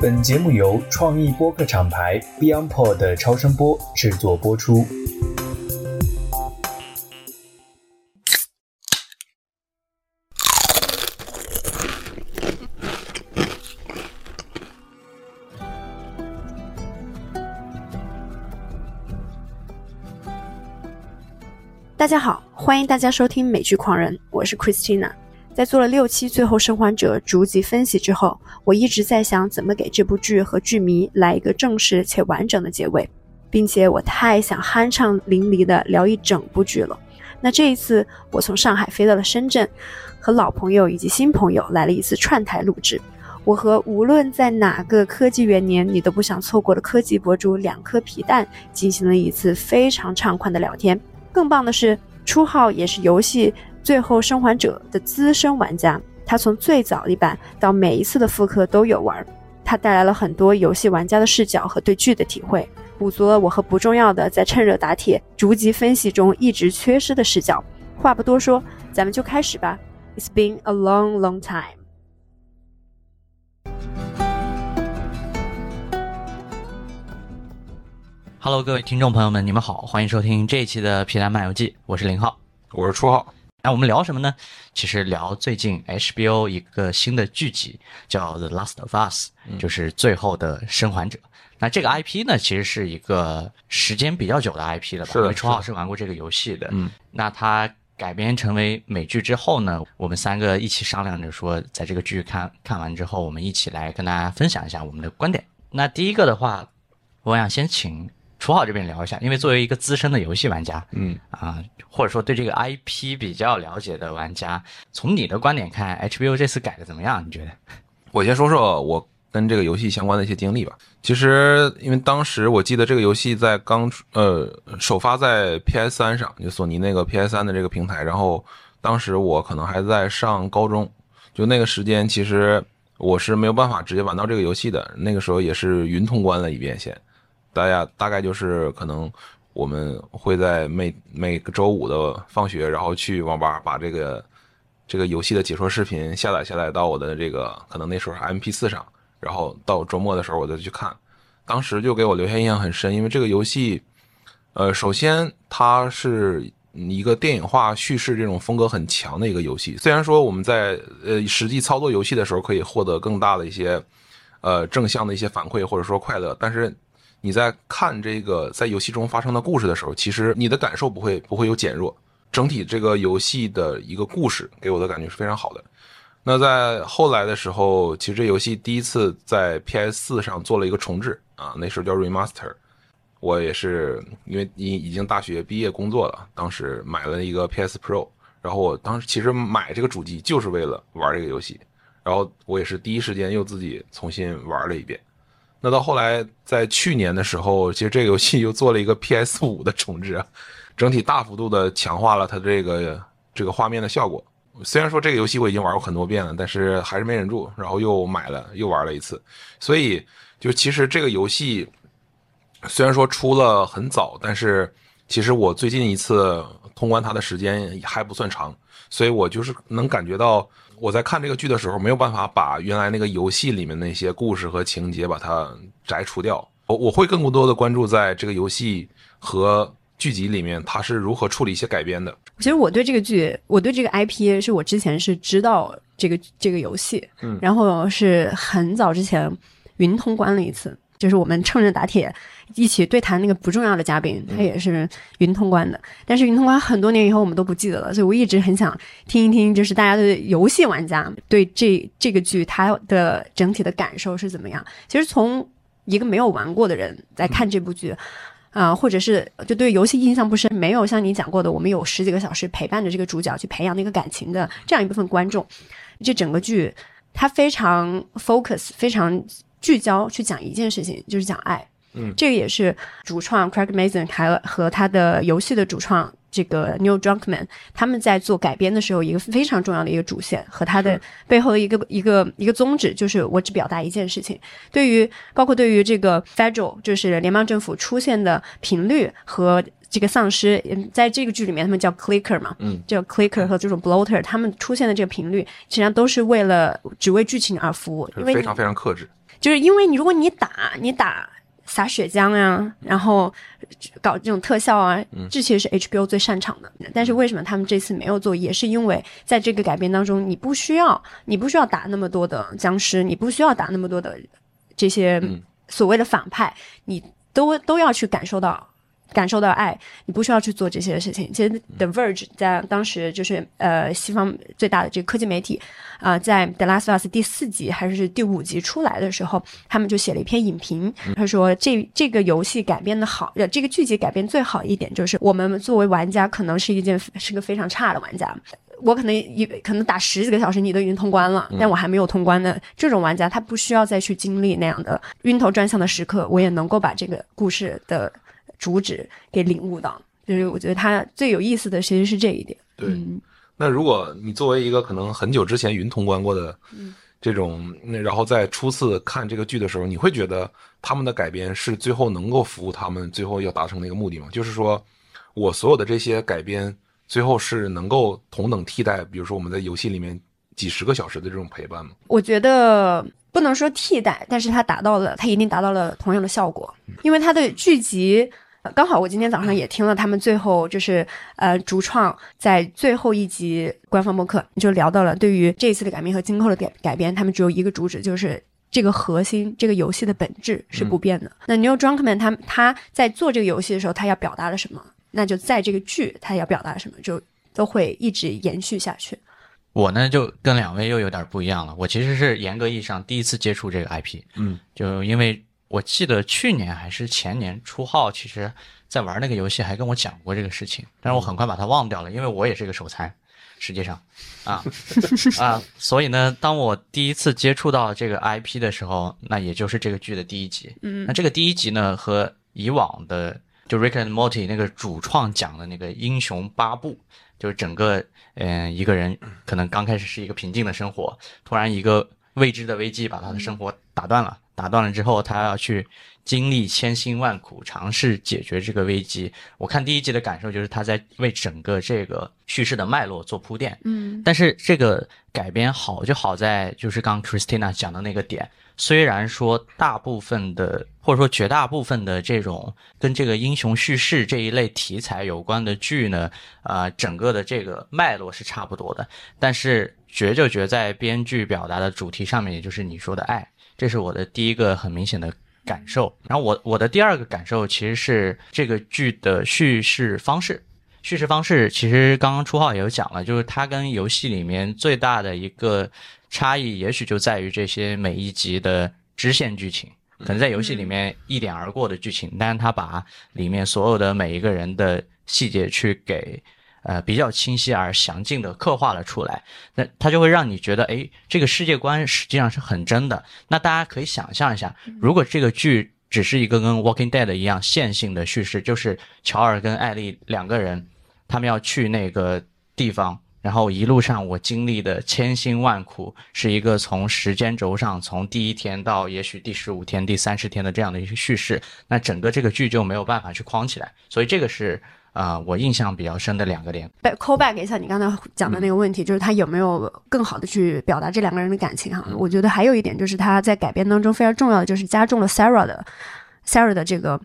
本节目由创意播客厂牌 BeyondPod 的超声波制作播出。大家好，欢迎大家收听美剧狂人，我是 Christina。在做了六期《最后生还者》逐集分析之后，我一直在想怎么给这部剧和剧迷来一个正式且完整的结尾，并且我太想酣畅淋漓地聊一整部剧了。那这一次，我从上海飞到了深圳，和老朋友以及新朋友来了一次串台录制。我和无论在哪个科技元年你都不想错过的科技博主两颗皮蛋进行了一次非常畅快的聊天。更棒的是，初号也是游戏《最后生还者》的资深玩家，他从最早一版到每一次的复刻都有玩，他带来了很多游戏玩家的视角和对剧的体会，补足了我和不重要的在趁热打铁逐级分析中一直缺失的视角。话不多说，咱们就开始吧。It's been a long, long time. Hello，各位听众朋友们，你们好，欢迎收听这一期的《皮蛋漫游记》，我是林浩。我是初号，那我们聊什么呢？其实聊最近 HBO 一个新的剧集，叫《The Last of Us》，就是《最后的生还者》。那这个 IP 呢，其实是一个时间比较久的 IP 了吧？是因为初号是是玩过这个游戏的。嗯，那它改编成为美剧之后呢，我们三个一起商量着说，在这个剧看看完之后，我们一起来跟大家分享一下我们的观点。那第一个的话，我想先请初号这边聊一下，因为作为一个资深的游戏玩家，嗯啊，或者说对这个 IP 比较了解的玩家，从你的观点看，HBO 这次改的怎么样？你觉得？我先说说我跟这个游戏相关的一些经历吧。其实，因为当时我记得这个游戏在刚出呃首发在 PS 三上，就索尼那个 PS 三的这个平台，然后当时我可能还在上高中，就那个时间，其实我是没有办法直接玩到这个游戏的。那个时候也是云通关了一遍先，大家大概就是可能我们会在每每个周五的放学，然后去网吧把这个这个游戏的解说视频下载下来到我的这个可能那时候是 MP 4上，然后到周末的时候我再去看，当时就给我留下印象很深，因为这个游戏，呃，首先它是一个电影化叙事这种风格很强的一个游戏，虽然说我们在呃实际操作游戏的时候可以获得更大的一些呃正向的一些反馈或者说快乐，但是你在看这个在游戏中发生的故事的时候，其实你的感受不会不会有减弱。整体这个游戏的一个故事给我的感觉是非常好的。那在后来的时候，其实这游戏第一次在 PS 四上做了一个重置啊，那时候叫 remaster。我也是因为已已经大学毕业工作了，当时买了一个 PS Pro，然后我当时其实买这个主机就是为了玩这个游戏，然后我也是第一时间又自己重新玩了一遍。那到后来，在去年的时候，其实这个游戏又做了一个 PS 五的重置啊，整体大幅度的强化了它这个这个画面的效果。虽然说这个游戏我已经玩过很多遍了，但是还是没忍住，然后又买了又玩了一次。所以就其实这个游戏虽然说出了很早，但是其实我最近一次通关它的时间还不算长，所以我就是能感觉到我在看这个剧的时候没有办法把原来那个游戏里面那些故事和情节把它摘除掉。我我会更多的关注在这个游戏和剧集里面它是如何处理一些改编的。其实我对这个剧，我对这个 IP 是我之前是知道这个这个游戏，嗯然后是很早之前云通关了一次，就是我们趁热打铁一起对谈那个不重要的嘉宾，他也是云通关的。但是云通关很多年以后我们都不记得了，所以我一直很想听一听，就是大家的游戏玩家对这这个剧它的整体的感受是怎么样。其实从一个没有玩过的人在看这部剧。啊、或者是就对游戏印象不深，没有像你讲过的，我们有十几个小时陪伴着这个主角去培养那个感情的这样一部分观众，这整个剧它非常 focus，非常聚焦去讲一件事情，就是讲爱。嗯这个也是主创 Craig Mason 还和他的游戏的主创这个 Neil Druckmann 他们在做改编的时候一个非常重要的一个主线和他的背后的一个一个一个宗旨，就是我只表达一件事情。对于包括对于这个 federal 就是联邦政府出现的频率和这个丧尸，嗯在这个剧里面他们叫 clicker 嘛，嗯，叫 clicker 和这种 bloater，他们出现的这个频率，实际上都是为了只为剧情而服务，因为非常非常克制。就是因为你如果你打你打撒血浆呀，然后搞这种特效啊，这其实是 HBO 最擅长的。但是为什么他们这次没有做，也是因为在这个改编当中，你不需要你不需要打那么多的僵尸，你不需要打那么多的这些所谓的反派，你都都要去感受到。感受到爱，你不需要去做这些事情。其实，The Verge 在当时就是呃西方最大的这个科技媒体啊、在《The Last of Us》第四集还是第五集出来的时候，他们就写了一篇影评，他说这这个游戏改编的好，呃，这个剧集改编最好一点就是我们作为玩家可能是一件是个非常差的玩家。我可能一可能打十几个小时，你都已经通关了，但我还没有通关的这种玩家，他不需要再去经历那样的晕头转向的时刻，我也能够把这个故事的主旨给领悟到。就是我觉得它最有意思的其实是这一点。对，嗯那如果你作为一个可能很久之前云通关过的这种，那然后在初次看这个剧的时候，你会觉得他们的改编是最后能够服务他们最后要达成的一个目的吗？就是说我所有的这些改编，最后是能够同等替代，比如说我们在游戏里面几十个小时的这种陪伴吗？我觉得不能说替代，但是它达到了，它一定达到了同样的效果，因为它的剧集。呃刚好我今天早上也听了他们最后就是呃主创在最后一集官方播客就聊到了对于这一次的改编和今后的改改编，他们只有一个主旨，就是这个核心这个游戏的本质是不变的。那 Neil Druckmann 他他在做这个游戏的时候，他要表达了什么？那就在这个剧他要表达什么，就都会一直延续下去。我呢就跟两位又有点不一样了。我其实是严格意义上第一次接触这个 IP，嗯，就因为我记得去年还是前年初号，其实在玩那个游戏还跟我讲过这个事情，但是我很快把它忘掉了，因为我也是一个手残，实际上啊 啊，所以呢，当我第一次接触到这个 IP 的时候，那也就是这个剧的第一集。嗯那这个第一集呢，和以往的就 Rick and Morty 那个主创讲的那个英雄八部，就是整个嗯、呃一个人可能刚开始是一个平静的生活，突然一个未知的危机把他的生活打断了，打断了之后，他要去经历千辛万苦，尝试解决这个危机。我看第一集的感受就是他在为整个这个叙事的脉络做铺垫，嗯。但是这个改编好就好在就是刚刚 Christina 讲的那个点，虽然说大部分的或者说绝大部分的这种跟这个英雄叙事这一类题材有关的剧呢，呃，整个的这个脉络是差不多的，但是绝就绝在编剧表达的主题上面，也就是你说的爱，这是我的第一个很明显的感受。然后我我的第二个感受其实是这个剧的叙事方式。叙事方式其实刚刚初号也有讲了，就是它跟游戏里面最大的一个差异，也许就在于这些每一集的支线剧情。可能在游戏里面一点而过的剧情，但是它把里面所有的每一个人的细节去给呃比较清晰而详尽的刻画了出来，那它就会让你觉得，哎，这个世界观实际上是很真的。那大家可以想象一下，如果这个剧只是一个跟《Walking Dead》一样线性的叙事，就是乔尔跟艾丽两个人，他们要去那个地方，然后一路上我经历的千辛万苦，是一个从时间轴上从第一天到也许第十五天、第三十天的这样的一个叙事，那整个这个剧就没有办法去框起来，所以这个是啊、呃我印象比较深的两个点。call back 一下你刚才讲的那个问题，就是他有没有更好的去表达这两个人的感情哈？我觉得还有一点就是他在改编当中非常重要的就是加重了 Sarah 的 Sarah 的这个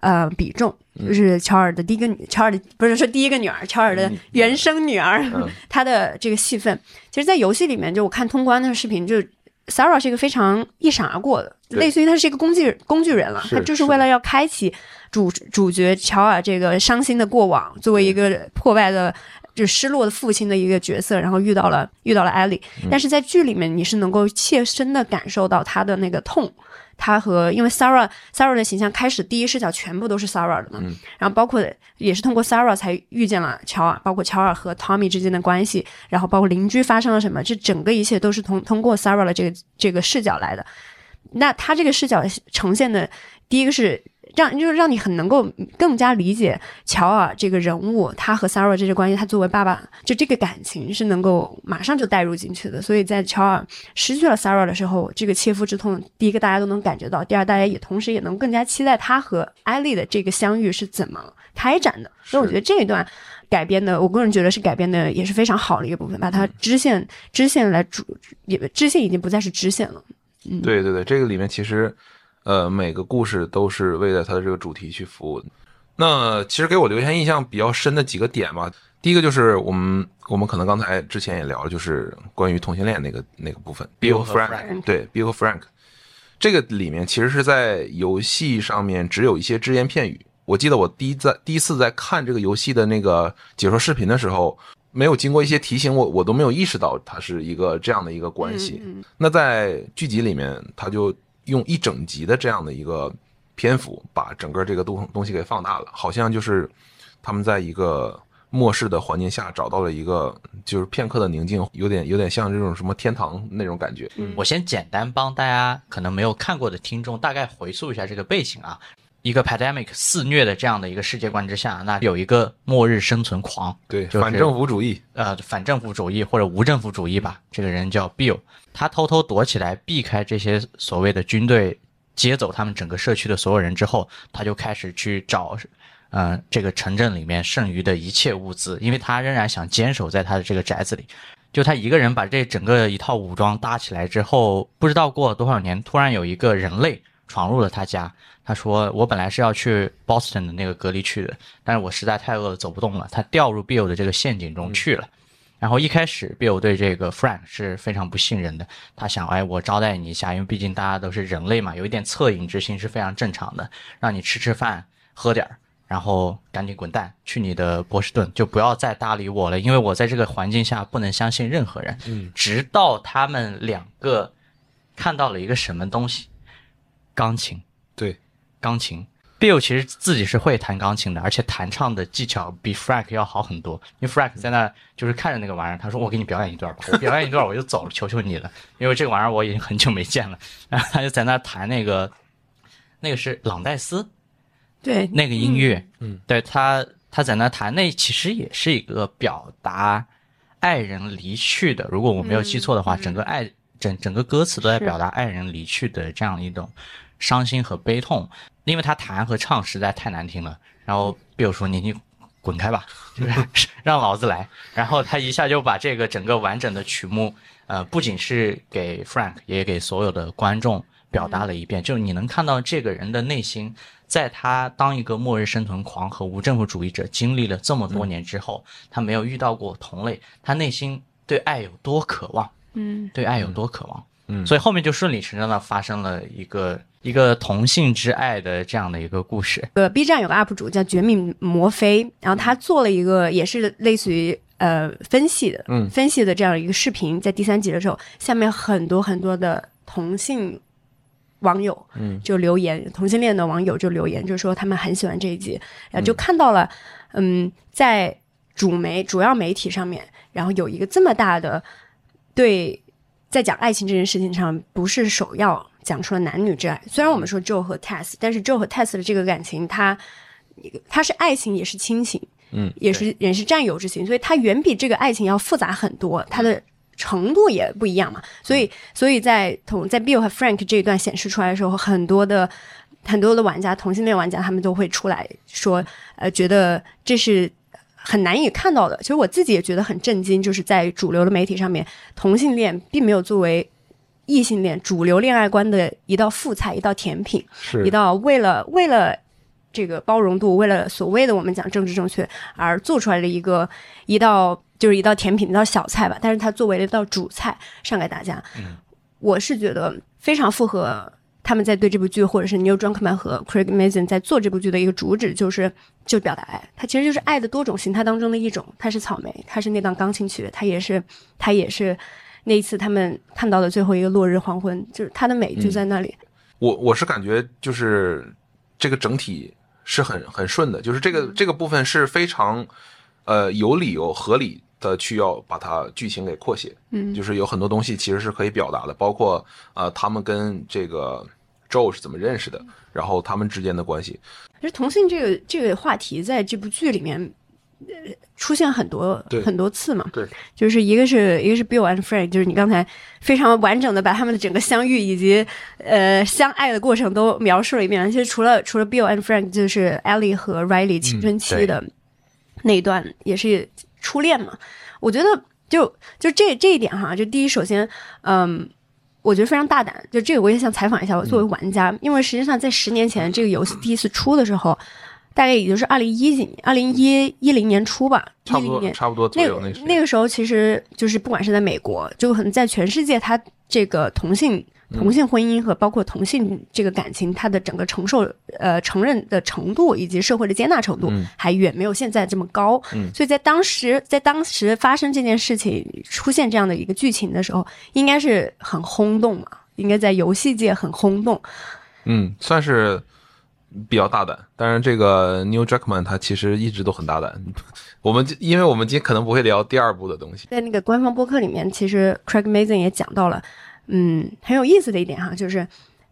呃比重，就是乔尔的第一个女，乔尔的不是说第一个女儿，乔尔的原生女儿，嗯。她的这个戏份，其实，在游戏里面，就我看通关的视频，就是 Sarah 是一个非常一闪而过的，类似于她是一个工具工具人了，是她就是为了要开启主主角乔尔这个伤心的过往，作为一个破败的。就失落的父亲的一个角色，然后遇到了遇到了艾莉，但是在剧里面你是能够切身的感受到他的那个痛，他和因为 Sarah Sarah 的形象开始第一视角全部都是 Sarah 的嘛，嗯然后包括也是通过 Sarah 才遇见了乔尔，包括乔尔和 Tommy 之间的关系，然后包括邻居发生了什么，这整个一切都是通通过 Sarah 的这个这个视角来的。那他这个视角呈现的，第一个是让就是让你很能够更加理解乔尔这个人物，他和 Sarah 这些关系，他作为爸爸，就这个感情是能够马上就带入进去的。所以在乔尔失去了 Sarah 的时候，这个切肤之痛，第一个大家都能感觉到，第二大家也同时也能更加期待他和艾丽的这个相遇是怎么开展的。所以我觉得这一段。改编的，我个人觉得是改编的，也是非常好的一个部分，把它支线支线来主，也支线已经不再是支线了。嗯，对对对，这个里面其实，呃，每个故事都是为了它的这个主题去服务的。那其实给我留下印象比较深的几个点吧，第一个就是我们我们可能刚才之前也聊了，就是关于同性恋那个那个部分，Bill 和 Frank，对，Bill 和 Frank，这个里面其实是在游戏上面只有一些只言片语。我记得我第一在第一次在看这个游戏的那个解说视频的时候，没有经过一些提醒，我我都没有意识到它是一个这样的一个关系。那在剧集里面，他就用一整集的这样的一个篇幅，把整个这个东东西给放大了，好像就是他们在一个末世的环境下找到了一个就是片刻的宁静，有点有点像这种什么天堂那种感觉。我先简单帮大家可能没有看过的听众大概回溯一下这个背景啊。一个 pandemic 肆虐的这样的一个世界观之下，那有一个末日生存狂，对，反政府主义，呃，反政府主义或者无政府主义吧。这个人叫 Bill，他偷偷躲起来，避开这些所谓的军队接走他们整个社区的所有人之后，他就开始去找，嗯，这个城镇里面剩余的一切物资，因为他仍然想坚守在他的这个宅子里。就他一个人把这整个一套武装搭起来之后，不知道过了多少年，突然有一个人类闯入了他家。他说：“我本来是要去 Boston 的那个隔离区的，但是我实在太饿了，走不动了。他掉入 Bill 的这个陷阱中去了。然后一开始，Bill 对这个 Frank 是非常不信任的。他想，哎，我招待你一下，因为毕竟大家都是人类嘛，有一点恻隐之心是非常正常的。让你吃吃饭，喝点儿，然后赶紧滚蛋，去你的波士顿，就不要再搭理我了，因为我在这个环境下不能相信任何人。嗯，直到他们两个看到了一个什么东西，钢琴。对。”钢琴，Bill 其实自己是会弹钢琴的，而且弹唱的技巧比 Frank 要好很多。因为 Frank 在那就是看着那个玩意儿，他说：“我给你表演一段吧，我表演一段我就走了，求求你了，因为这个玩意儿我已经很久没见了。”然后他就在那弹那个，那个是朗戴斯，对，那个音乐，嗯，对他他在那弹，那其实也是一个表达爱人离去的。如果我没有记错的话，整个爱整整个歌词都在表达爱人离去的这样一种伤心和悲痛。因为他弹和唱实在太难听了，然后 Bill 说：“你你滚开吧，就 是让老子来。”然后他一下就把这个整个完整的曲目，呃，不仅是给 Frank，也给所有的观众表达了一遍。就是你能看到这个人的内心，在他当一个末日生存狂和无政府主义者经历了这么多年之后，他没有遇到过同类，他内心对爱有多渴望，嗯，对爱有多渴望，嗯，所以后面就顺理成章的发生了一个。一个同性之爱的这样的一个故事。呃，B 站有个 UP 主叫绝命魔飞，然后他做了一个也是类似于呃分析的，嗯，分析的这样一个视频，在第三集的时候，下面很多很多的同性网友，嗯，就留言，同性恋的网友就留言，就说他们很喜欢这一集，然后就看到了，嗯，在主媒主要媒体上面，然后有一个这么大的对，在讲爱情这件事情上不是首要。讲出了男女之爱。虽然我们说 Joe 和 Tess，但是 Joe 和 Tess 的这个感情，它它是爱情，也是亲情，嗯，也是也是战友之情，所以它远比这个爱情要复杂很多，它的程度也不一样嘛。所以，所以在同在 Bill 和 Frank 这一段显示出来的时候，很多的很多的玩家，同性恋玩家，他们都会出来说，呃，觉得这是很难以看到的。其实我自己也觉得很震惊，就是在主流的媒体上面，同性恋并没有作为。异性恋主流恋爱观的一道副菜，一道甜品，一道为了为了这个包容度，为了所谓的我们讲政治正确而做出来的一个一道就是一道甜品，一道小菜吧。但是它作为了一道主菜上给大家，我是觉得非常符合他们在对这部剧，或者是 Neil Druckmann 和 Craig Mazin 在做这部剧的一个主旨，就是就表达爱。它其实就是爱的多种形态当中的一种。它是草莓，它是那档钢琴曲，它也是，它也是。那一次，他们看到的最后一个落日黄昏，就是它的美就在那里。我我是感觉就是这个整体是很很顺的，就是这个这个部分是非常呃有理由合理的去要把它剧情给扩写，嗯就是有很多东西其实是可以表达的，包括呃他们跟这个 Joe 是怎么认识的，然后他们之间的关系。其实同性这个这个话题在这部剧里面。呃，出现很多很多次嘛，对，就是一个是一个是 Bill and Frank，就是你刚才非常完整的把他们的整个相遇以及呃相爱的过程都描述了一遍。其实除了除了 Bill and Frank，就是 Ellie 和 Riley 青春期的那一段也是初恋嘛。我觉得就就这这一点哈，就第一，首先，嗯。我觉得非常大胆，就这个我也想采访一下我作为玩家，因为实际上在十年前这个游戏第一次出的时候，大概也就是二零一几年，二零一一零年初吧，差不10年多差不多左那那那个时候，其实就是不管是在美国，就可能在全世界，它这个同性嗯同性婚姻和包括同性这个感情，它的整个承受呃承认的程度以及社会的接纳程度，嗯还远没有现在这么高。嗯所以在当时，在当时发生这件事情出现这样的一个剧情的时候，应该是很轰动嘛，应该在游戏界很轰动。嗯，算是比较大胆。当然，这个 Neil Druckmann 他其实一直都很大胆。我们因为我们今天可能不会聊第二部的东西，在那个官方播客里面，其实 Craig Mazin 也讲到了，嗯，很有意思的一点哈，就是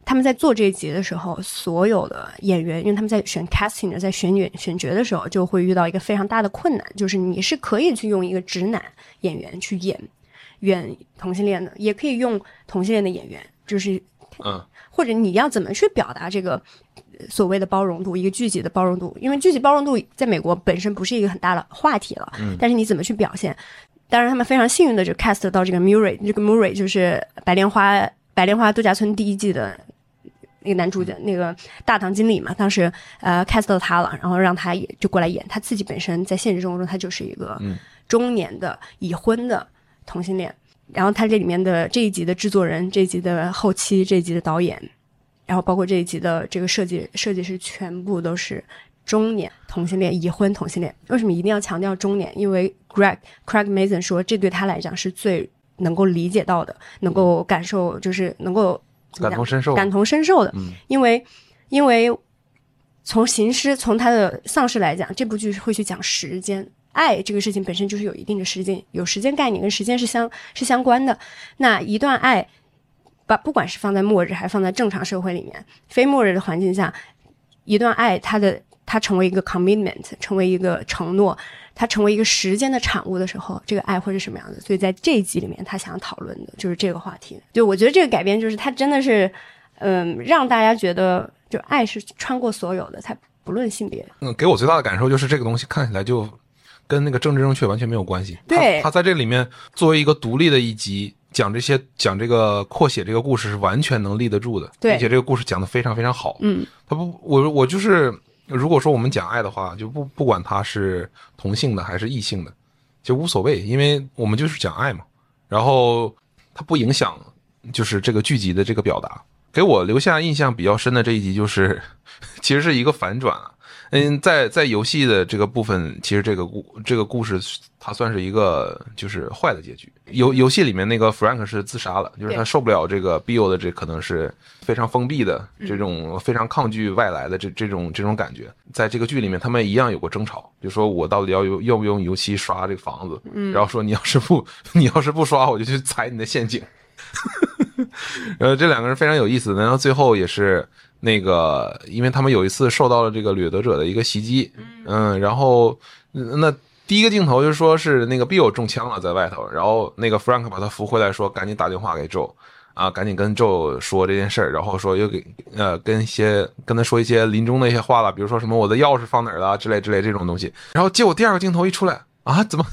他们在做这一集的时候，所有的演员，因为他们在选 casting 的，在选演选角的时候，就会遇到一个非常大的困难，就是你是可以去用一个直男演员去演演同性恋的，也可以用同性恋的演员，就是嗯，或者你要怎么去表达这个呃所谓的包容度，一个剧集的包容度？因为剧集包容度在美国本身不是一个很大的话题了，但是你怎么去表现？当然，他们非常幸运的就 cast 到这个 Murray，这个 Murray 就是《白莲花》《白莲花度假村》第一季的那个男主角，那个大堂经理嘛。当时呃 cast 到他了，然后让他也就过来演。他自己本身在现实生活中，他就是一个中年的已婚的同性恋。然后他这里面的这一集的制作人、这一集的后期、这一集的导演，然后包括这一集的这个设计设计师，全部都是中年同性恋、已婚同性恋。为什么一定要强调中年？因为 Greg Craig Mason 说，这对他来讲是最能够理解到的，能够感受，就是能够感同身受。感同身受的，嗯因为因为从行尸从他的丧尸来讲，这部剧会去讲时间。爱这个事情本身就是有一定的时间，有时间概念跟时间是相是相关的。那一段爱，把不管是放在末日还是放在正常社会里面，非末日的环境下，一段爱它的它成为一个 commitment，成为一个承诺，它成为一个时间的产物的时候，这个爱会是什么样的？所以在这一集里面，他想讨论的就是这个话题。就我觉得这个改编就是它真的是，嗯，让大家觉得就爱是穿过所有的，它不论性别。嗯，给我最大的感受就是这个东西看起来就跟那个政治正确完全没有关系。对他他在这里面作为一个独立的一集，讲这些讲这个扩写这个故事是完全能立得住的，对并且这个故事讲得非常非常好。嗯，他不，我我就是，如果说我们讲爱的话，就不不管他是同性的还是异性的，就无所谓，因为我们就是讲爱嘛。然后它不影响就是这个剧集的这个表达。给我留下印象比较深的这一集就是，其实是一个反转啊。嗯，在在游戏的这个部分，其实这个故这个故事它算是一个就是坏的结局。游游戏里面那个 Frank 是自杀了，就是他受不了这个 Bill 的这可能是非常封闭的这种非常抗拒外来的这这种这种感觉。在这个剧里面，他们一样有过争吵，就说我到底要用要不用油漆刷这个房子，然后说你要是不 你要是不刷，我就去踩你的陷阱。然后这两个人非常有意思，然后最后也是那个，因为他们有一次受到了这个掠夺者的一个袭击，嗯，然后嗯那第一个镜头就是说是那个 Bill 中枪了在外头，然后那个 Frank 把他扶回来，说赶紧打电话给 Joe。啊，赶紧跟 Joe 说这件事儿，然后说又给呃跟一些跟他说一些临终的一些话了，比如说什么我的钥匙放哪儿了之类之类这种东西。然后结果第二个镜头一出来啊，怎么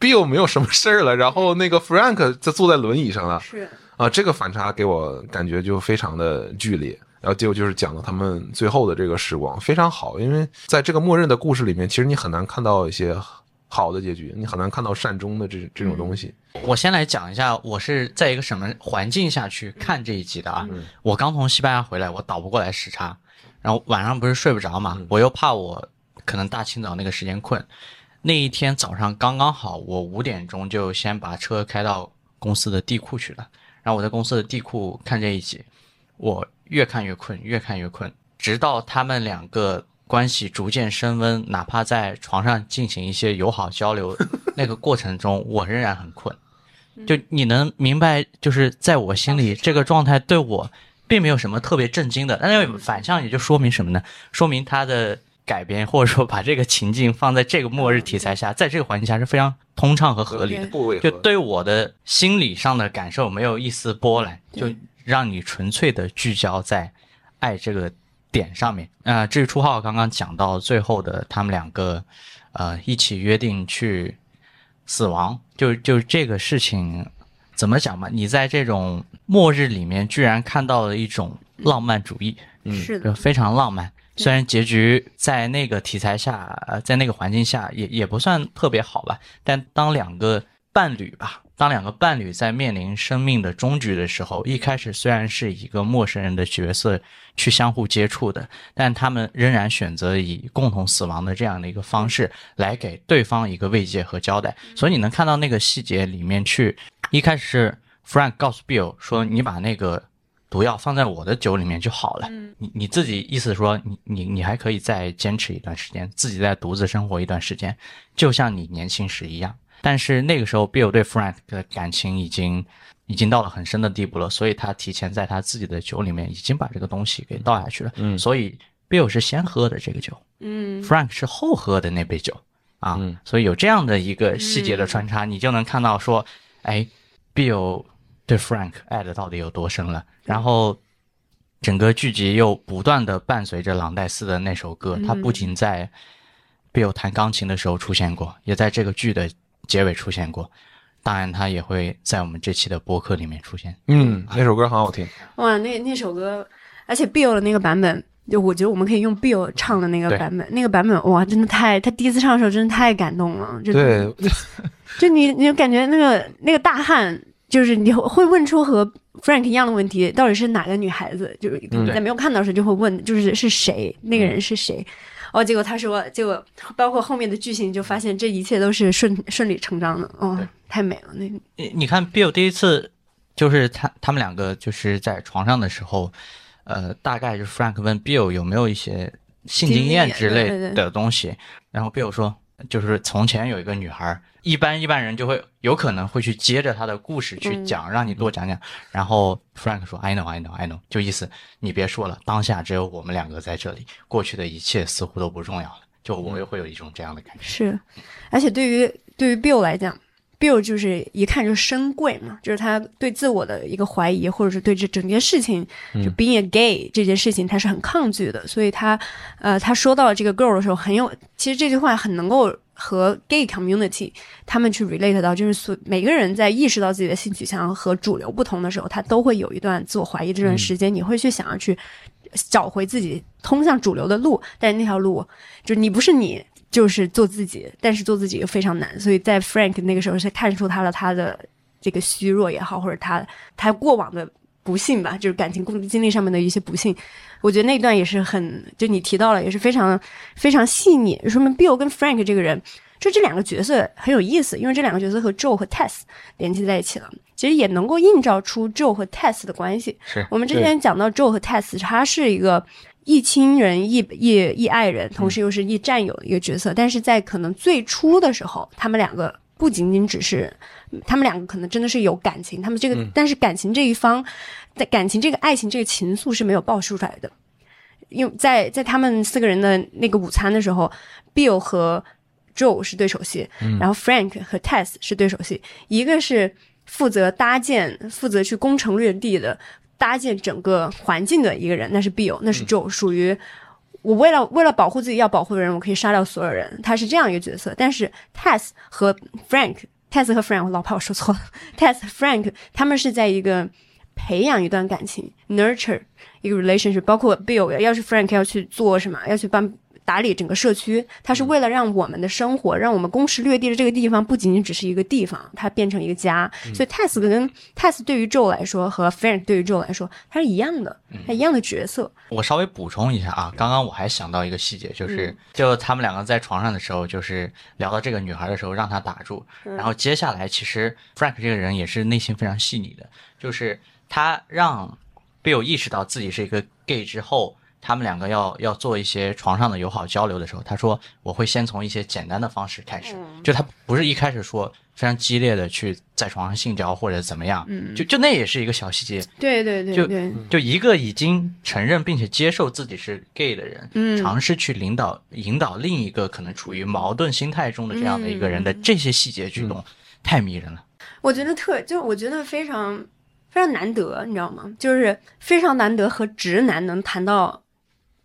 Bill 没有什么事儿了？然后那个 Frank 就坐在轮椅上了。是啊，这个反差给我感觉就非常的剧烈。然后结果就是讲了他们最后的这个时光，非常好。因为在这个默认的故事里面，其实你很难看到一些好的结局，你很难看到善终的这这种东西。我先来讲一下，我是在一个什么环境下去看这一集的啊？嗯我刚从西班牙回来，我倒不过来时差，然后晚上不是睡不着嘛，我又怕我可能大清早那个时间困，那一天早上刚刚好，我五点钟就先把车开到公司的地库去了，然后我在公司的地库看这一集，我越看越困，越看越困，直到他们两个关系逐渐升温，哪怕在床上进行一些友好交流，那个过程中，我仍然很困。就你能明白，就是在我心里，这个状态对我并没有什么特别震惊的。但是反向也就说明什么呢？说明他的改编，或者说把这个情境放在这个末日题材下，在这个环境下是非常通畅和合理的。就对我的心理上的感受没有一丝波澜，就让你纯粹的聚焦在爱这个点上面。啊、至于初号刚刚讲到最后的他们两个，呃，一起约定去死亡，就就这个事情怎么讲嘛？你在这种末日里面，居然看到了一种浪漫主义，嗯是的就，非常浪漫。虽然结局在那个题材下，呃，在那个环境下也也不算特别好吧，但当两个伴侣吧，当两个伴侣在面临生命的终局的时候，一开始虽然是以一个陌生人的角色去相互接触的，但他们仍然选择以共同死亡的这样的一个方式来给对方一个慰藉和交代。所以你能看到那个细节里面去，一开始是 Frank 告诉 Bill 说：“你把那个毒药放在我的酒里面就好了。你你自己意思说你你你还可以再坚持一段时间，自己再独自生活一段时间，就像你年轻时一样。但是那个时候，Bill 对 Frank 的感情已经已经到了很深的地步了，所以他提前在他自己的酒里面已经把这个东西给倒下去了。嗯所以 Bill 是先喝的这个酒嗯，，Frank 是后喝的那杯酒啊。嗯所以有这样的一个细节的穿插，你就能看到说，哎，Bill 对 Frank 爱的到底有多深了。然后整个剧集又不断的伴随着朗黛斯的那首歌，它不仅在 Bill 弹钢琴的时候出现过，也在这个剧的结尾出现过。当然，它也会在我们这期的播客里面出现。嗯，那首歌很好听。哇，那那首歌，而且 Bill 的那个版本，就我觉得我们可以用 Bill 唱的那个版本，那个版本哇，真的太，他第一次唱的时候真的太感动了，就对，就你你就感觉那个那个大汉，就是你会问出和 Frank 一样的问题，到底是哪个女孩子？就是在没有看到的时候就会问，就是是谁？那个人是谁？哦，结果他说，结果包括后面的剧情，就发现这一切都是顺顺理成章的。哦，太美了，那个你你看 Bill 第一次就是他他们两个就是在床上的时候，呃，大概就是 Frank 问 Bill 有没有一些性经验之类的东西，然后 Bill 说，就是从前有一个女孩，一般一般人就会有可能会去接着她的故事去讲，让你多讲讲。然后 Frank 说，I know, I know, I know，就意思你别说了，当下只有我们两个在这里，过去的一切似乎都不重要了。就我也会有一种这样的感觉。是，而且对于对于 Bill 来讲，Bill 就是一看就深贵嘛，就是他对自我的一个怀疑，或者是对这整件事情，就 being a gay 这件事情，他是很抗拒的。所以他，呃，他说到这个 girl 的时候，很有，其实这句话很能够和 gay community 他们去 relate 到，就是所每个人在意识到自己的性取向和主流不同的时候，他都会有一段自我怀疑这段时间，你会去想要去找回自己通向主流的路，但是那条路就是你不是你，就是做自己，但是做自己又非常难，所以在 Frank 那个时候是看出他了他的这个虚弱也好，或者他他过往的不幸吧，就是感情经历上面的一些不幸，我觉得那段也是很，就你提到了，也是非常非常细腻，说明 Bill 跟 Frank 这个人。就这两个角色很有意思，因为这两个角色和 Joe 和 Tess 联系在一起了，其实也能够映照出 Joe 和 Tess 的关系。是我们之前讲到 Joe 和 Tess，他是一个亦亲人一一一爱人，同时又是一战友的一个角色。但是在可能最初的时候，他们两个不仅仅只是，他们两个可能真的是有感情，他们这个、但是感情这一方，在感情这个爱情这个情愫是没有爆出出来的。因为在在他们四个人的那个午餐的时候，Bill 和 Joe 是对手戏，然后 Frank 和 Tess 是对手戏，一个是负责搭建、负责去攻城略地的搭建整个环境的一个人，那是 Bill，那是 Joe，、属于我为了为了保护自己要保护的人，我可以杀掉所有人，他是这样一个角色。但是 Tess 和 Frank，Tess 和 Frank，我老怕我说错了，Tess Frank 他们是在一个培养一段感情，nurture 一个 relationship，包括 Bill 要是 Frank 要去做什么，要去帮。打理整个社区，他是为了让我们的生活，让我们攻势略地的这个地方不仅仅只是一个地方，它变成一个家。所以 Tess 跟 Tess 对于 Joe 来说和 Frank 对于 Joe 来说，它是一样的，它一样的角色。我稍微补充一下啊，刚刚我还想到一个细节，就是就他们两个在床上的时候，就是聊到这个女孩的时候，让她打住。然后接下来，其实 Frank 这个人也是内心非常细腻的，就是他让 Bill 意识到自己是一个 gay 之后，他们两个要要做一些床上的友好交流的时候，他说我会先从一些简单的方式开始，就他不是一开始说非常激烈的去在床上性交或者怎么样，嗯。就就那也是一个小细节，对对对就对，就一个已经承认并且接受自己是 gay 的人，嗯。尝试去领导引导另一个可能处于矛盾心态中的这样的一个人的这些细节举动，太迷人了。我觉得特就我觉得非常非常难得，你知道吗？就是非常难得和直男能谈到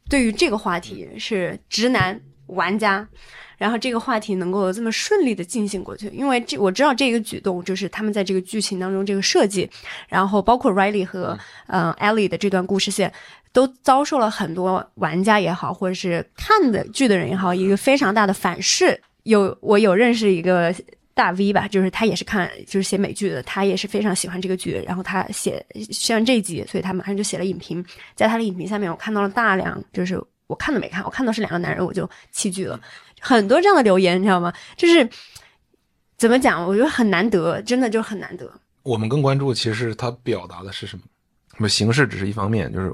对于这个话题是直男玩家。然后这个话题能够这么顺利的进行过去，因为这我知道这个举动就是他们在这个剧情当中这个设计，然后包括 Riley 和嗯、呃 Ellie 的这段故事线，都遭受了很多玩家也好，或者是看的剧的人也好，一个非常大的反噬。有我有认识一个大 V 吧，就是他也是看就是写美剧的，他也是非常喜欢这个剧，然后他写喜欢这一集，所以他马上就写了影评，在他的影评下面我看到了大量，就是我看都没看，我看到是两个男人我就弃剧了，很多这样的留言，你知道吗？就是怎么讲，我觉得很难得，真的就很难得。我们更关注其实他表达的是什么，那么形式只是一方面，就是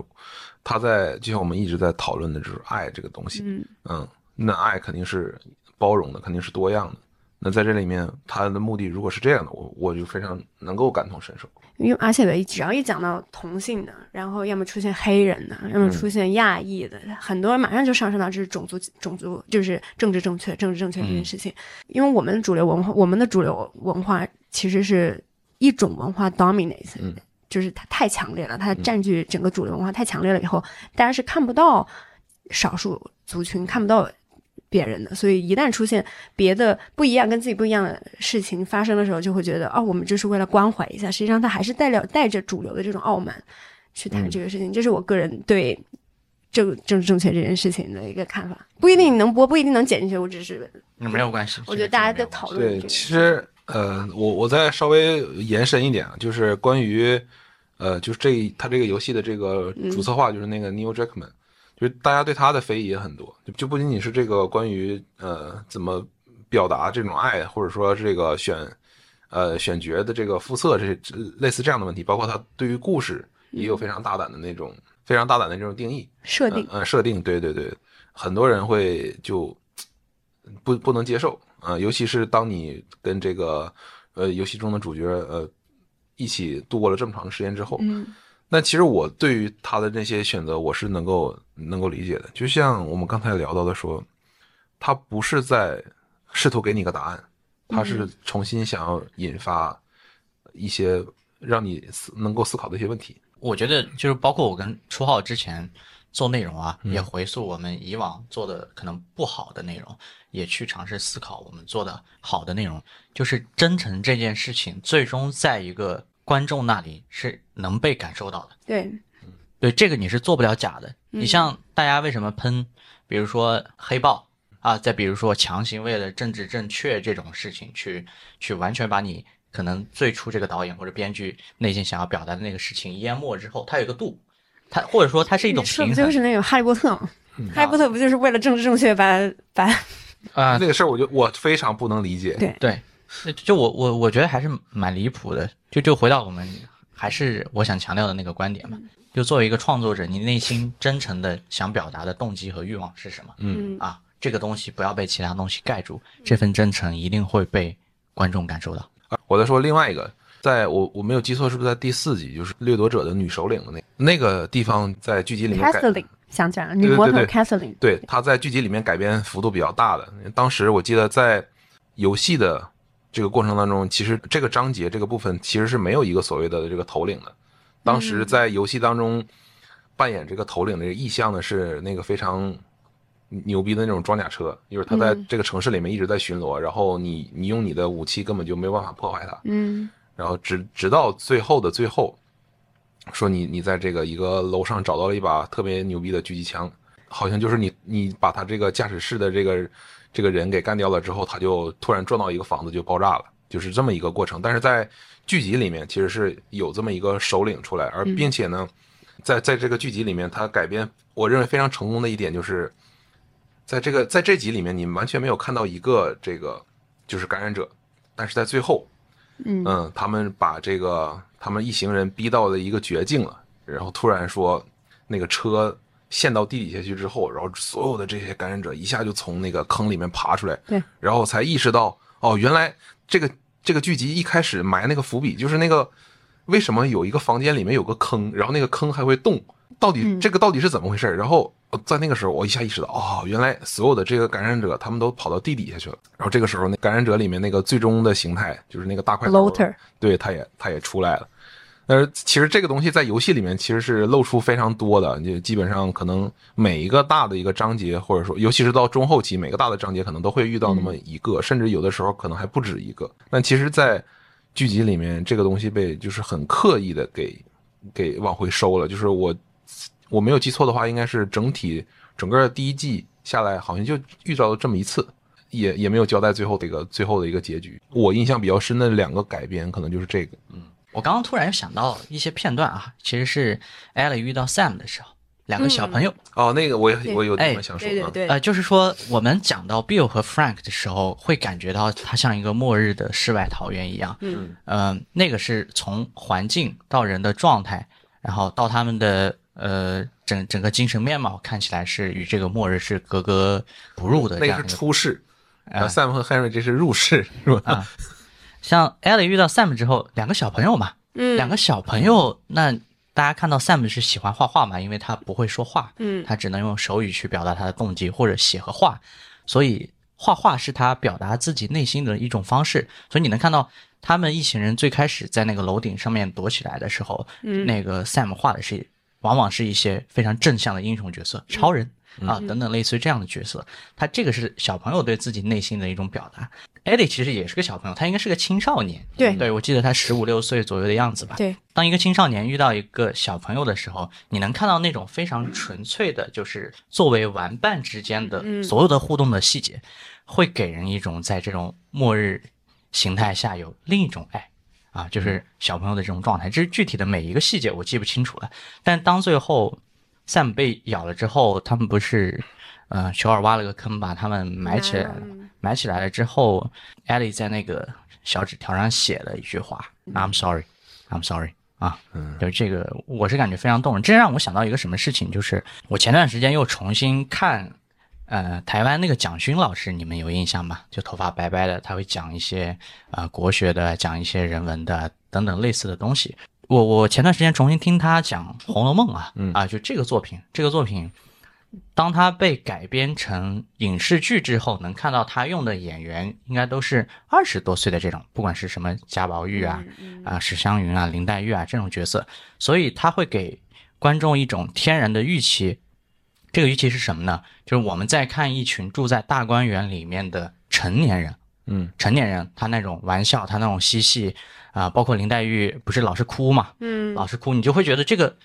他在就像我们一直在讨论的，就是爱这个东西，嗯嗯，那爱肯定是包容的，肯定是多样的。那在这里面，他的目的如果是这样的，我我就非常能够感同身受。因为而且只要一讲到同性的，然后要么出现黑人的，要么出现亚裔的，很多人马上就上升到这是种族种族就是政治正确政治正确这件事情。因为我们的主流文化，我们的主流文化其实是一种文化 dominate，、嗯就是它太强烈了，它占据整个主流文化太强烈了以后，大家是看不到少数族群，看不到别人的，所以一旦出现别的不一样、跟自己不一样的事情发生的时候，就会觉得哦，我们就是为了关怀一下。实际上，他还是带了带着主流的这种傲慢去谈这个事情。这是我个人对政政治正确这件事情的一个看法。不一定能播，不一定能剪进去。我只是没有关系，我觉得大家在讨论对，这个。其实呃，我我再稍微延伸一点啊，就是关于呃，就是这他这个游戏的这个主策划就是那个 Neil Druckmann，、就是大家对他的非议也很多，就就不仅仅是这个关于呃怎么表达这种爱，或者说这个选呃选角的这个肤色这这类似这样的问题，包括他对于故事也有非常大胆的那种、非常大胆的这种定义。设定，呃，设定，对对对，很多人会就不不能接受啊、呃尤其是当你跟这个呃游戏中的主角呃一起度过了这么长的时间之后，嗯那其实我对于他的那些选择，我是能够能够理解的。就像我们刚才聊到的说，他不是在试图给你个答案，他是重新想要引发一些让你思能够思考的一些问题。我觉得就是包括我跟初号之前做内容啊，嗯也回溯我们以往做的可能不好的内容，也去尝试思考我们做的好的内容。就是真诚这件事情，最终在一个观众那里是能被感受到的。对，对，这个你是做不了假的。你像大家为什么喷，比如说黑豹啊，再比如说强行为了政治正确这种事情去去完全把你可能最初这个导演或者编剧内心想要表达的那个事情淹没之后，它有一个度，它或者说它是一种平衡不就是那种哈利波特吗？哈利波特不就是为了政治正确把把啊。那个事儿，我就我非常不能理解。对对，就就我我我觉得还是蛮离谱的。就就回到我们还是我想强调的那个观点嘛，就作为一个创作者，你内心真诚的想表达的动机和欲望是什么？嗯啊，这个东西不要被其他东西盖住，这份真诚一定会被观众感受到。我再说另外一个，在我我没有记错，是不是在第四集，就是掠夺者的女首领的那那个地方，在剧集里面改 Catherine 想讲女魔头 Catherine，对，她在剧集里面改编幅度比较大的。当时我记得在游戏的这个过程当中，其实这个章节这个部分其实是没有一个所谓的这个头领的。当时在游戏当中扮演这个头领的意象呢，是那个非常牛逼的那种装甲车，就是他在这个城市里面一直在巡逻，然后你你用你的武器根本就没有办法破坏它。嗯然后直直到最后的最后，说你你在这个一个楼上找到了一把特别牛逼的狙击枪，好像就是你你把他这个驾驶室的这个这个人给干掉了之后，他就突然撞到一个房子就爆炸了，就是这么一个过程。但是在剧集里面其实是有这么一个首领出来，而并且呢，在在这个剧集里面，他改编我认为非常成功的一点就是，在这个在这集里面，你完全没有看到一个这个就是感染者，但是在最后。嗯嗯，他们把这个他们一行人逼到了一个绝境了，然后突然说那个车陷到地底下去之后，然后所有的这些感染者一下就从那个坑里面爬出来，对，然后才意识到，哦，原来这个这个剧集一开始埋那个伏笔，就是那个为什么有一个房间里面有个坑，然后那个坑还会动，到底嗯这个到底是怎么回事？然后呃在那个时候，我一下意识到，哦，原来所有的这个感染者他们都跑到地底下去了。然后这个时候，那感染者里面那个最终的形态，就是那个大块头对，他也他也出来了。但是其实这个东西在游戏里面其实是露出非常多的，就基本上可能每一个大的一个章节，或者说尤其是到中后期，每个大的章节可能都会遇到那么一个，甚至有的时候可能还不止一个。但其实，在剧集里面，这个东西被就是很刻意的给给往回收了。就是我我没有记错的话，应该是整体整个第一季下来，好像就遇到了这么一次。也也没有交代最后这个最后的一个结局。我印象比较深的两个改编，可能就是这个。我刚刚突然想到一些片段啊，其实是 Ellie 遇到 Sam 的时候，两个小朋友，哦，那个我也我有哎地方想说啊，对呃，就是说我们讲到 Bill 和 Frank 的时候，会感觉到他像一个末日的世外桃源一样。嗯。嗯、那个是从环境到人的状态，然后到他们的呃整整个精神面貌，看起来是与这个末日是格格不入的这那个是出世，然后哎 Sam 和 Henry 这是入世，是吧？啊。像 Ellie 遇到 Sam 之后，两个小朋友嘛，嗯，两个小朋友，那大家看到 Sam 是喜欢画画嘛，因为他不会说话，嗯他只能用手语去表达他的动机或者写和画，所以画画是他表达自己内心的一种方式。所以你能看到他们一行人最开始在那个楼顶上面躲起来的时候，嗯那个 Sam 画的是往往是一些非常正向的英雄角色，超人。啊，等等，类似于这样的角色，他这个是小朋友对自己内心的一种表达。艾迪其实也是个小朋友，他应该是个青少年，对对我记得他十五六岁左右的样子吧。对，当一个青少年遇到一个小朋友的时候，你能看到那种非常纯粹的，就是作为玩伴之间的嗯所有的互动的细节，会给人一种在这种末日形态下有另一种爱啊，就是小朋友的这种状态。这是具体的每一个细节我记不清楚了，但当最后 Sam 被咬了之后，他们不是呃求尔挖了个坑把他们埋起来了。嗯埋起来了之后，Ellie 在那个小纸条上写了一句话：“I'm sorry, I'm sorry。”啊，嗯就这个，我是感觉非常动人。这让我想到一个什么事情，就是我前段时间又重新看，呃，台湾那个蒋勋老师，你们有印象吗？就头发白白的，他会讲一些呃国学的，讲一些人文的等等类似的东西。我我前段时间重新听他讲《红楼梦》啊，嗯啊，就这个作品，这个作品当它被改编成影视剧之后，能看到他用的演员应该都是二十多岁的这种，不管是什么贾宝玉啊、嗯啊史湘云啊、林黛玉啊这种角色，所以他会给观众一种天然的预期。这个预期是什么呢？就是我们在看一群住在大观园里面的成年人，嗯成年人他那种玩笑，他那种嬉戏啊、包括林黛玉不是老是哭嘛，嗯老是哭，你就会觉得这个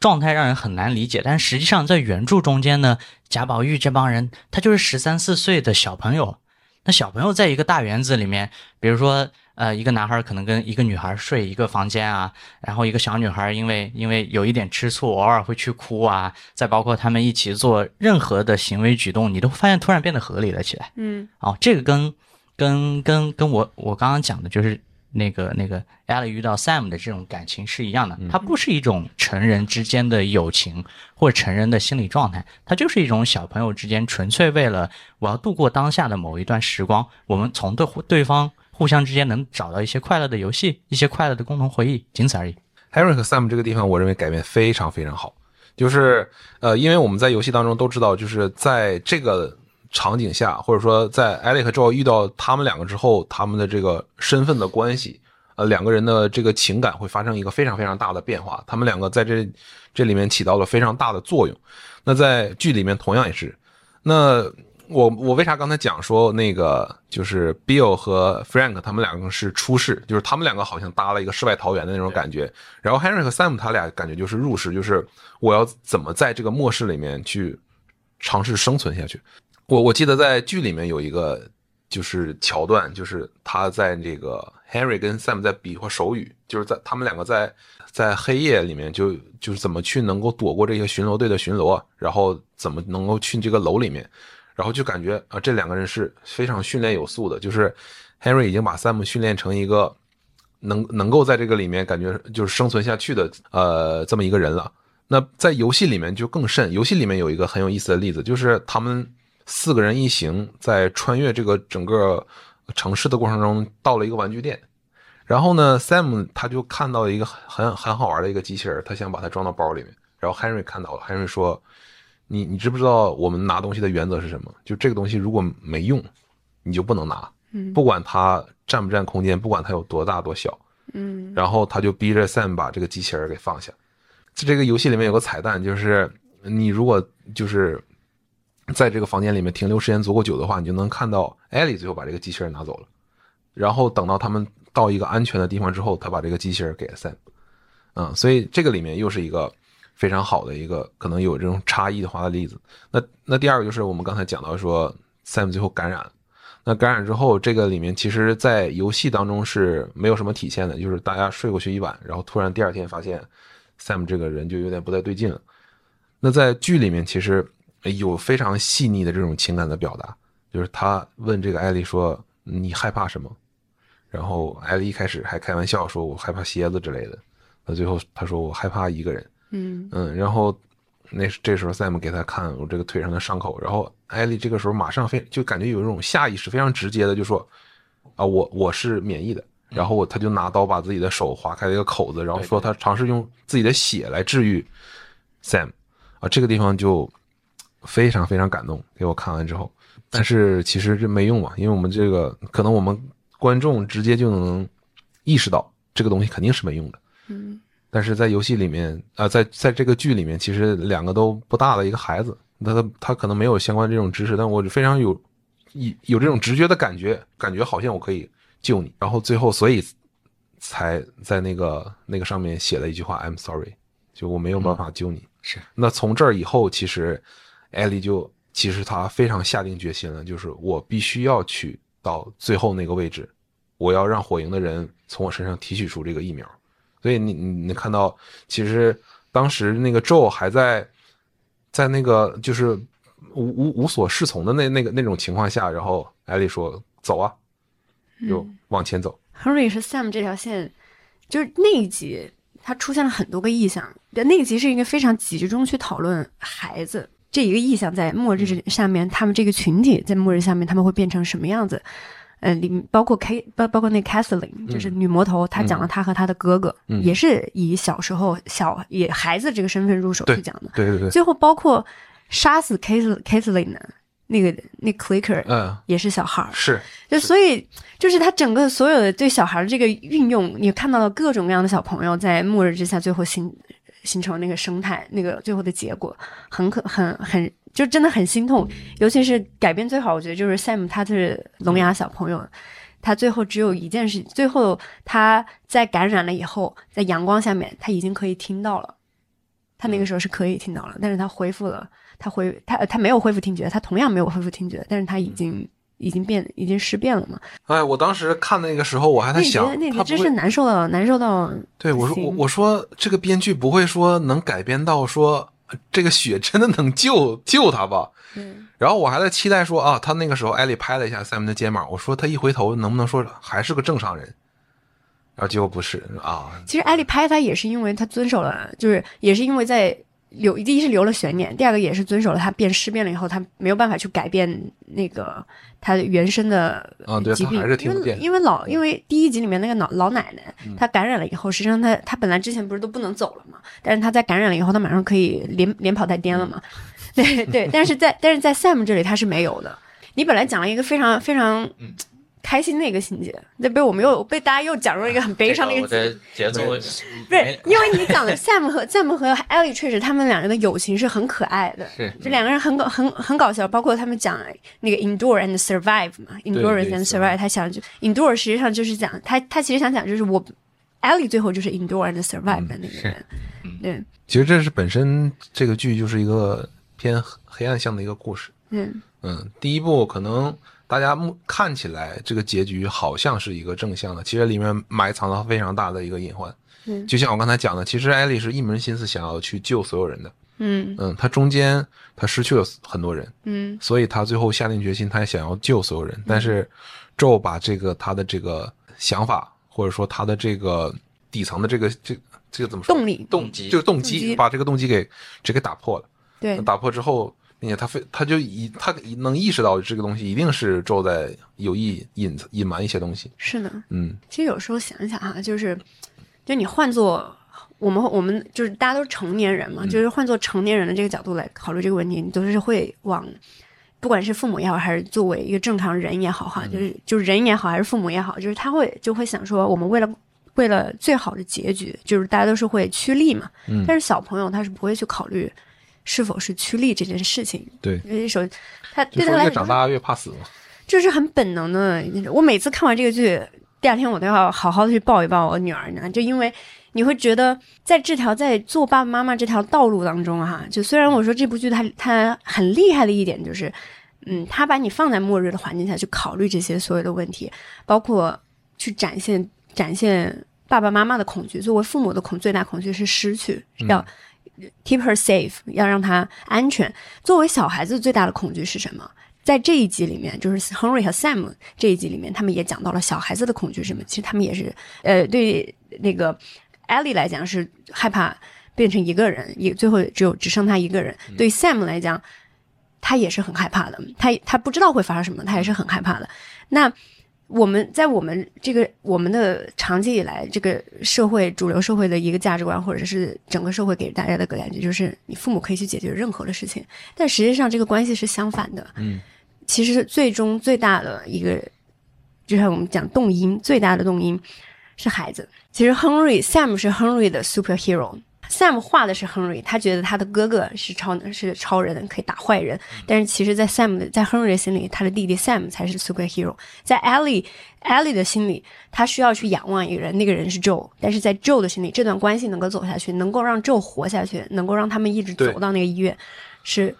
状态让人很难理解。但实际上在原著中间呢，贾宝玉这帮人他就是十三四岁的小朋友，那小朋友在一个大园子里面，比如说。呃，一个男孩可能跟一个女孩睡一个房间啊，然后一个小女孩因为因为有一点吃醋，偶尔会去哭啊，再包括他们一起做任何的行为举动，你都发现突然变得合理了起来。嗯哦，这个跟跟跟跟我我刚刚讲的就是那个那个 Ellie 遇到 Sam 的这种感情是一样的，它不是一种成人之间的友情或者成人的心理状态，它就是一种小朋友之间纯粹为了我要度过当下的某一段时光，我们从对对方互相之间能找到一些快乐的游戏，一些快乐的共同回忆，仅此而已。Henry 和 Sam 这个地方，我认为改变非常非常好。就是呃，因为我们在游戏当中都知道，就是在这个场景下，或者说在艾利和乔遇到他们两个之后，他们的这个身份的关系，呃，两个人的这个情感会发生一个非常非常大的变化。他们两个在这这里面起到了非常大的作用。那在剧里面同样也是。那我我为啥刚才讲说那个就是 Bill 和 Frank 他们两个是出世，就是他们两个好像搭了一个世外桃源的那种感觉。然后 Henry 和 Sam 他俩感觉就是入世，就是我要怎么在这个末世里面去尝试生存下去。我我记得在剧里面有一个就是桥段，就是他在这个 Henry 跟 Sam 在比划手语，就是在他们两个在在黑夜里面就就是怎么去能够躲过这些巡逻队的巡逻，然后怎么能够去这个楼里面。然后就感觉啊，这两个人是非常训练有素的，就是 Henry 已经把 Sam 训练成一个能能够在这个里面感觉就是生存下去的呃这么一个人了。那在游戏里面就更甚，游戏里面有一个很有意思的例子，就是他们四个人一行在穿越这个整个城市的过程中，到了一个玩具店，然后呢，Sam 他就看到一个很很好玩的一个机器人，他想把它装到包里面，然后 Henry 看到了，Henry 说：“你你知不知道我们拿东西的原则是什么？就这个东西如果没用，你就不能拿，嗯不管它占不占空间，不管它有多大多小。”嗯然后他就逼着 Sam 把这个机器人给放下。在这个游戏里面有个彩蛋，就是你如果就是在这个房间里面停留时间足够久的话，你就能看到艾莉最后把这个机器人拿走了。然后等到他们到一个安全的地方之后，他把这个机器人给了 Sam。嗯，所以这个里面又是一个非常好的一个可能有这种差异的话的例子。那那第二个就是我们刚才讲到说 Sam 最后感染。那感染之后，这个里面其实，在游戏当中是没有什么体现的，就是大家睡过去一晚，然后突然第二天发现 Sam 这个人就有点不太对劲了。那在剧里面，其实有非常细腻的这种情感的表达，就是他问这个艾丽说：“你害怕什么？”然后艾丽一开始还开玩笑说：“我害怕蝎子之类的。”那最后他说：“我害怕一个人。”嗯嗯，然后那这时候 Sam 给他看我这个腿上的伤口，然后艾丽这个时候马上非就感觉有一种下意识非常直接的就说啊我我是免疫的，然后他就拿刀把自己的手划开了一个口子，然后说他尝试用自己的血来治愈 Sam 啊，这个地方就非常非常感动，给我看完之后，但是其实这没用嘛，因为我们这个可能我们观众直接就能意识到这个东西肯定是没用的。嗯但是在游戏里面，啊、在在这个剧里面，其实两个都不大的一个孩子，他他他可能没有相关这种知识，但我非常有有有这种直觉的感觉，感觉好像我可以救你，然后最后所以才在那个那个上面写了一句话 "I'm sorry"，就我没有办法救你。是那从这儿以后，其实艾莉就其实她非常下定决心了，就是我必须要去到最后那个位置，我要让火营的人从我身上提取出这个疫苗。所以你你你看到，其实当时那个 Joe 还在在那个就是无无无所适从的那那个那种情况下，然后艾莉说走啊，就往前走。，Henry 是 Sam 这条线，就是那一集它出现了很多个意象，那一集是一个非常集中去讨论孩子这一个意象在末日下面，他们这个群体在末日下面他们会变成什么样子。呃，里面包括 K 包包括那 Kathleen，就是女魔头，她讲了她和她的哥哥，嗯。也是以小时候小也孩子这个身份入手去讲的。对对对，最后包括杀死 Kathleen 的那个那 Clicker 嗯，也是小孩儿，是就所以就是他整个所有的对小孩儿这个运用，你看到了各种各样的小朋友在末日之下最后形形成那个生态，那个最后的结果很可很很就真的很心痛，尤其是改编最好，我觉得就是 Sam 他是聋哑小朋友。他最后只有一件事，最后他在感染了以后，在阳光下面，他已经可以听到了。他那个时候是可以听到了，但是他恢复了，他恢他呃他没有恢复听觉，他同样没有恢复听觉，但是他已经已经变已经尸变了嘛。哎，我当时看那个时候，我还在想，那真是难受到难受到，对我说，我我说这个编剧不会说能改编到说呃这个血真的能救救他吧？嗯然后我还在期待说啊，他那个时候艾莉拍了一下 Sam 的肩膀，我说他一回头能不能说还是个正常人？然后结果不是啊，其实艾丽拍他也是因为他遵守了，就是也是因为在留第一是留了悬念，第二个也是遵守了他变尸变了以后，他没有办法去改变那个他原生的疾病，因为因为老因为第一集里面那个老老奶奶，她感染了以后，实际上她她本来之前不是都不能走了嘛，但是她在感染了以后，她马上可以连连跑带颠了嘛，对对，但是在但是在 Sam 这里他是没有的。你本来讲了一个非常非常嗯开心的一个情节，那被我们又被大家又讲入了一个很悲伤的一个情节。奏不是，因为你讲的 Sam 和 Sam 和 Ellie 确实他们两个人的友情是很可爱的，是。这两个人很搞很很搞笑，包括他们讲那个 endure and survive 嘛，endurance and survive，他想就 endure 实际上就是讲他他其实想讲就是我 Ellie 最后就是 endure and survive 的那个人，对，其实这是本身这个剧就是一个偏黑暗向的一个故事。嗯嗯，第一部可能大家目看起来这个结局好像是一个正向的，其实里面埋藏了非常大的一个隐患。嗯就像我刚才讲的，其实艾丽是一门心思想要去救所有人的。嗯嗯，她中间他失去了很多人，嗯所以他最后下定决心，他也想要救所有人。但是，Joe 把这个他的这个想法，或者说他的这个底层的这个这这个怎么说？动力动动机这个动动机机把这个动机给直给打破了。对打破之后，并且他非他就以他能意识到这个东西一定是周在有意隐隐瞒一些东西。是的。嗯其实有时候想一想哈，就是，就你换做我们我们就是大家都是成年人嘛，就是换做成年人的这个角度来考虑这个问题，你都是会往，不管是父母也好，还是作为一个正常人也好哈，就是就是人也好，还是父母也好，就是他会就会想说，我们为了。为了最好的结局，就是大家都是会趋利嘛。嗯但是小朋友他是不会去考虑是否是趋利这件事情，对，因为首他对他来说越长大越怕死嘛。这是很本能的。我每次看完这个剧，第二天我都要好好的去抱一抱我女儿呢，就因为你会觉得在这条在做爸爸妈妈这条道路当中哈，就虽然我说这部剧它它很厉害的一点就是，嗯，它把你放在末日的环境下去考虑这些所有的问题，包括去展现展现爸爸妈妈的恐惧。作为父母的恐最大恐惧是失去，要 keep her safe，要让她安全。作为小孩子最大的恐惧是什么？在这一集里面，就是 Henry 和 Sam 这一集里面，他们也讲到了小孩子的恐惧是什么。其实他们也是，呃，对那个 Ellie 来讲是害怕变成一个人，也最后只有只剩他一个人。对 Sam 来讲，他也是很害怕的，他他不知道会发生什么，他也是很害怕的。那我们在我们这个我们的长期以来这个社会主流社会的一个价值观，或者是整个社会给大家的感觉，就是你父母可以去解决任何的事情，但实际上这个关系是相反的。嗯，其实最终最大的一个，就像我们讲动因，最大的动因是孩子。其实 Henry Sam 是 Henry 的 superhero。Sam 画的是 Henry，他觉得他的哥哥是超能是超人，可以打坏人。但是其实，在 Sam 的在 Henry 心里，他的弟弟 Sam 才是 superhero。在 Ellie Ellie 的心里，他需要去仰望一个人，那个人是 Joe。但是在 Joe 的心里，这段关系能够走下去，能够让 Joe 活下去，能够让他们一直走到那个医院，是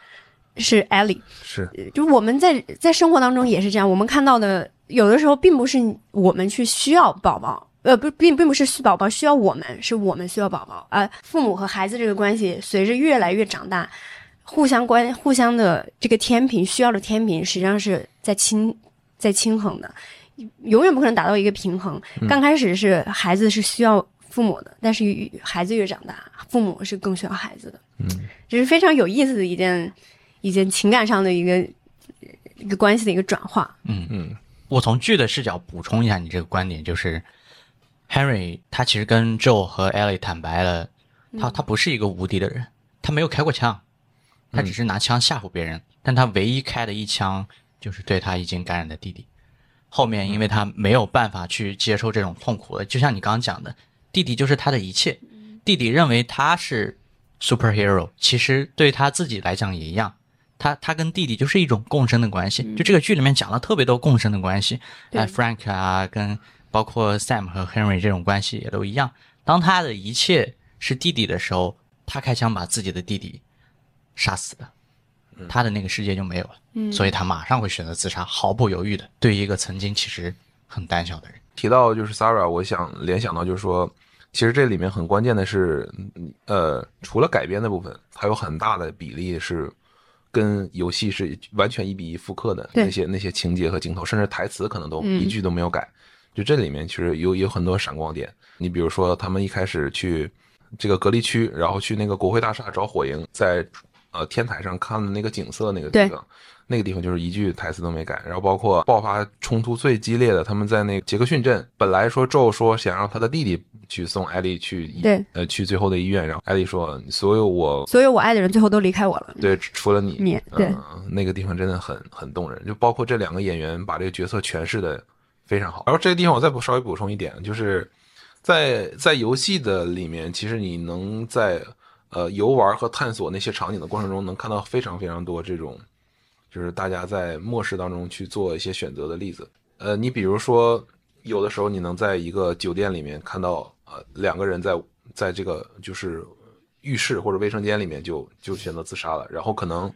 是 Ellie。是就是我们在在生活当中也是这样，我们看到的有的时候并不是我们去需要宝宝，呃，不，并并不是需宝宝需要我们，是我们需要宝宝。啊、父母和孩子这个关系随着越来越长大，互相关互相的这个天平需要的天平实际上是在均在轻衡的，永远不可能达到一个平衡。刚开始是孩子是需要父母的，但是孩子越长大，父母是更需要孩子的。嗯，这是非常有意思的一件一件情感上的一个一个关系的一个转化。嗯嗯我从剧的视角补充一下你这个观点，就是 Henry 他其实跟 Joe 和 Ellie 坦白了，他他不是一个无敌的人，他没有开过枪，他只是拿枪吓唬别人，但他唯一开的一枪就是对他已经感染的弟弟。后面因为他没有办法去接受这种痛苦了，就像你刚刚讲的，弟弟就是他的一切，弟弟认为他是 superhero，其实对他自己来讲也一样。他他跟弟弟就是一种共生的关系，就这个剧里面讲了特别多共生的关系，对哎，Frank 啊，跟包括 Sam 和 Henry 这种关系也都一样。当他的一切是弟弟的时候，他开枪把自己的弟弟杀死了，他的那个世界就没有了，嗯所以他马上会选择自杀，毫不犹豫的。对于一个曾经其实很胆小的人，提到就是 Sarah，我想联想到就是说，其实这里面很关键的是，嗯呃，除了改编的部分，它有很大的比例是跟游戏是完全一比一复刻的那些那些情节和镜头，甚至台词可能都嗯一句都没有改。就这里面其实有有很多闪光点。你比如说，他们一开始去这个隔离区，然后去那个国会大厦找火营，在呃天台上看的那个景色那个地方，那个地方就是一句台词都没改。然后包括爆发冲突最激烈的，他们在那个杰克逊镇，本来说宙说想让他的弟弟去送艾丽去医对呃去最后的医院，然后艾丽说所有我所有我爱的人最后都离开我了。对除了你你对嗯那个地方真的很很动人，就包括这两个演员把这个角色诠释的非常好。然后这个地方我再补稍微补充一点，就是在在游戏的里面，其实你能在呃游玩和探索那些场景的过程中，能看到非常非常多这种，就是大家在末世当中去做一些选择的例子。呃，你比如说，有的时候你能在一个酒店里面看到呃两个人在在这个就是浴室或者卫生间里面就就选择自杀了，然后可能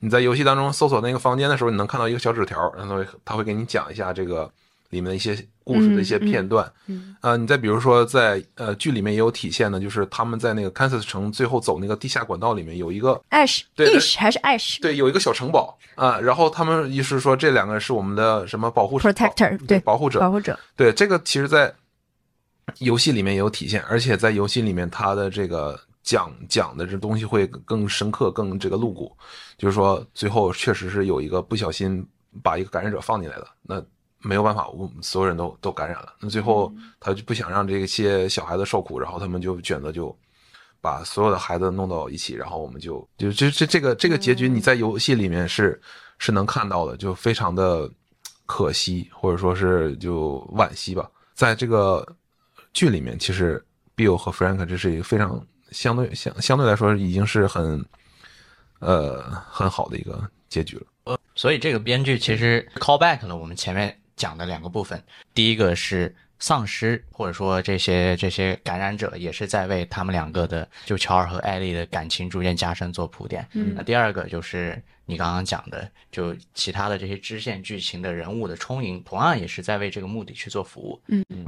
你在游戏当中搜索那个房间的时候，你能看到一个小纸条，然后他会给你讲一下这个里面的一些故事的一些片段。嗯呃，你再比如说在呃剧里面也有体现的，就是他们在那个 Kansas 城最后走那个地下管道里面有一个 Ash 对对 Ish 还是 Ash 对有一个小城堡啊、然后他们意思是说这两个是我们的什么保护 Protector 保对保护者保护者对，这个其实在游戏里面也有体现，而且在游戏里面它的这个讲讲的这东西会更深刻、更这个露骨。就是说，最后确实是有一个不小心把一个感染者放进来的，那没有办法，我们所有人都都感染了。那最后他就不想让这些小孩子受苦，然后他们就选择就把所有的孩子弄到一起，然后我们就就这这这个这个结局你在游戏里面是是能看到的，就非常的可惜，或者说是就惋惜吧。在这个剧里面，其实 Bill 和 Frank 这是一个非常相对相相对来说已经是很呃很好的一个结局了。所以这个编剧其实 call back 了我们前面讲的两个部分，第一个是丧尸或者说这些这些感染者也是在为他们两个的就乔尔和艾丽的感情逐渐加深做铺垫。嗯那第二个就是你刚刚讲的，就其他的这些支线剧情的人物的充盈，同样也是在为这个目的去做服务。嗯嗯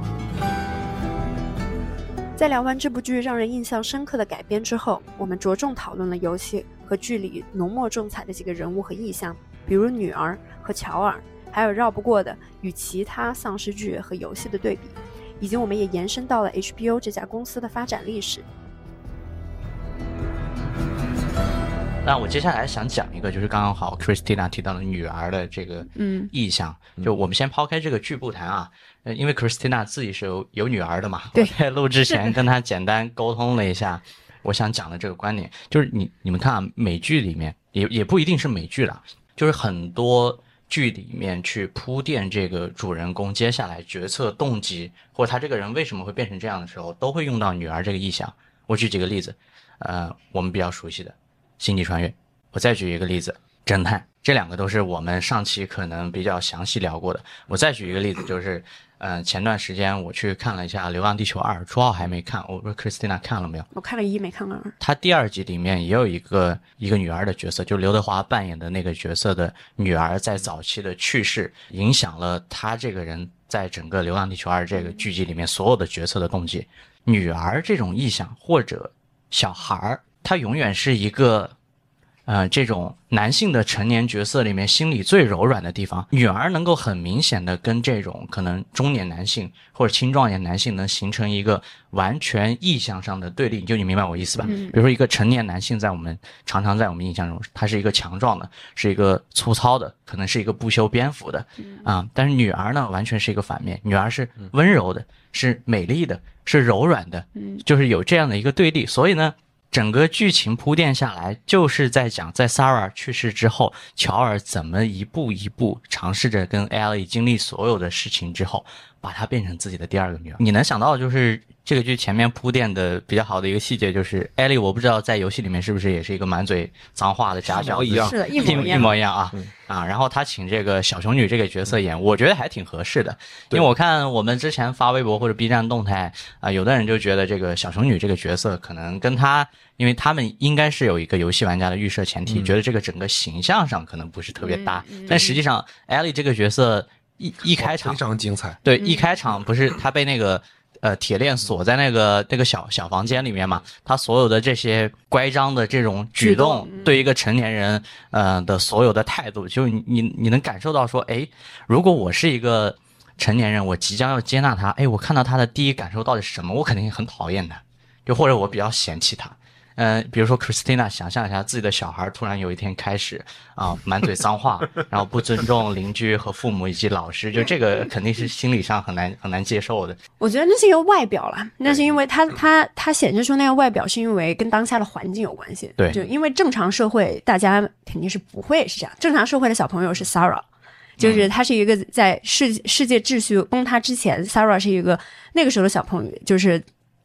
在聊完这部剧让人印象深刻的改编之后，我们着重讨论了游戏和剧里浓墨重彩的几个人物和意象，比如女儿和乔尔，还有绕不过的与其他丧尸剧和游戏的对比，以及我们也延伸到了 HBO 这家公司的发展历史。那我接下来想讲一个，就是刚刚好 Christina 提到的女儿的这个嗯意象。就我们先抛开这个剧不谈啊，呃，因为 Christina 自己是有有女儿的嘛，对我在录之前 跟她简单沟通了一下，我想讲的这个观点，就是你你们看啊，美剧里面也也不一定是美剧啦，就是很多剧里面去铺垫这个主人公接下来决策动机，或者他这个人为什么会变成这样的时候，都会用到女儿这个意象。我举几个例子，呃，我们比较熟悉的。星际穿越。我再举一个例子，侦探，这两个都是我们上期可能比较详细聊过的。我再举一个例子，就是，呃，前段时间我去看了一下《流浪地球二》，初号还没看，我不知道 Christina 看了没有？我看了一没看二，他第二集里面也有一个一个女儿的角色，就刘德华扮演的那个角色的女儿，在早期的去世，影响了他这个人在整个《流浪地球二》这个剧集里面所有的角色的动机。女儿这种意象或者小孩儿，他永远是一个。呃，这种男性的成年角色里面，心里最柔软的地方，女儿能够很明显的跟这种可能中年男性或者青壮年男性能形成一个完全意向上的对立，就你明白我意思吧？比如说一个成年男性，在我们常常在我们印象中，他是一个强壮的，是一个粗糙的，可能是一个不修边幅的啊、但是女儿呢，完全是一个反面，女儿是温柔的，是美丽的，是柔软的，就是有这样的一个对立，所以呢。整个剧情铺垫下来，就是在讲在 Sarah 去世之后，乔尔怎么一步一步尝试着跟 Ellie 经历所有的事情之后，把她变成自己的第二个女儿。你能想到的，就是这个剧前面铺垫的比较好的一个细节，就是 Ellie，我不知道在游戏里面是不是也是一个满嘴脏话的假小子。一模一样。是，一一模一样。模一样啊、啊！然后他请这个小熊女这个角色演，我觉得还挺合适的，因为我看我们之前发微博或者 B 站动态啊、有的人就觉得这个小熊女这个角色可能跟她，因为他们应该是有一个游戏玩家的预设前提，觉得这个整个形象上可能不是特别搭，但实际上艾莉这个角色一一开场非常精彩。对，一开场不是他被那个呃铁链锁在那个那个小小房间里面嘛？他所有的这些乖张的这种举举动动，对一个成年人呃的所有的态度，就你你你能感受到说，哎，如果我是一个成年人，我即将要接纳他，哎，我看到他的第一感受到底是什么？我肯定很讨厌他，就或者我比较嫌弃他。嗯、比如说 Christina，想象一下自己的小孩突然有一天开始啊、满嘴脏话，然后不尊重邻居和父母以及老师，就这个肯定是心理上很难很难接受的。我觉得那是一个外表啦，那是因为他他他显示出那个外表，是因为跟当下的环境有关系。对就因为正常社会大家肯定是不会是这样，正常社会的小朋友是 Sarah。就是他是一个在世世界秩序崩塌之前，Sarah 是一个那个时候的小朋友，就是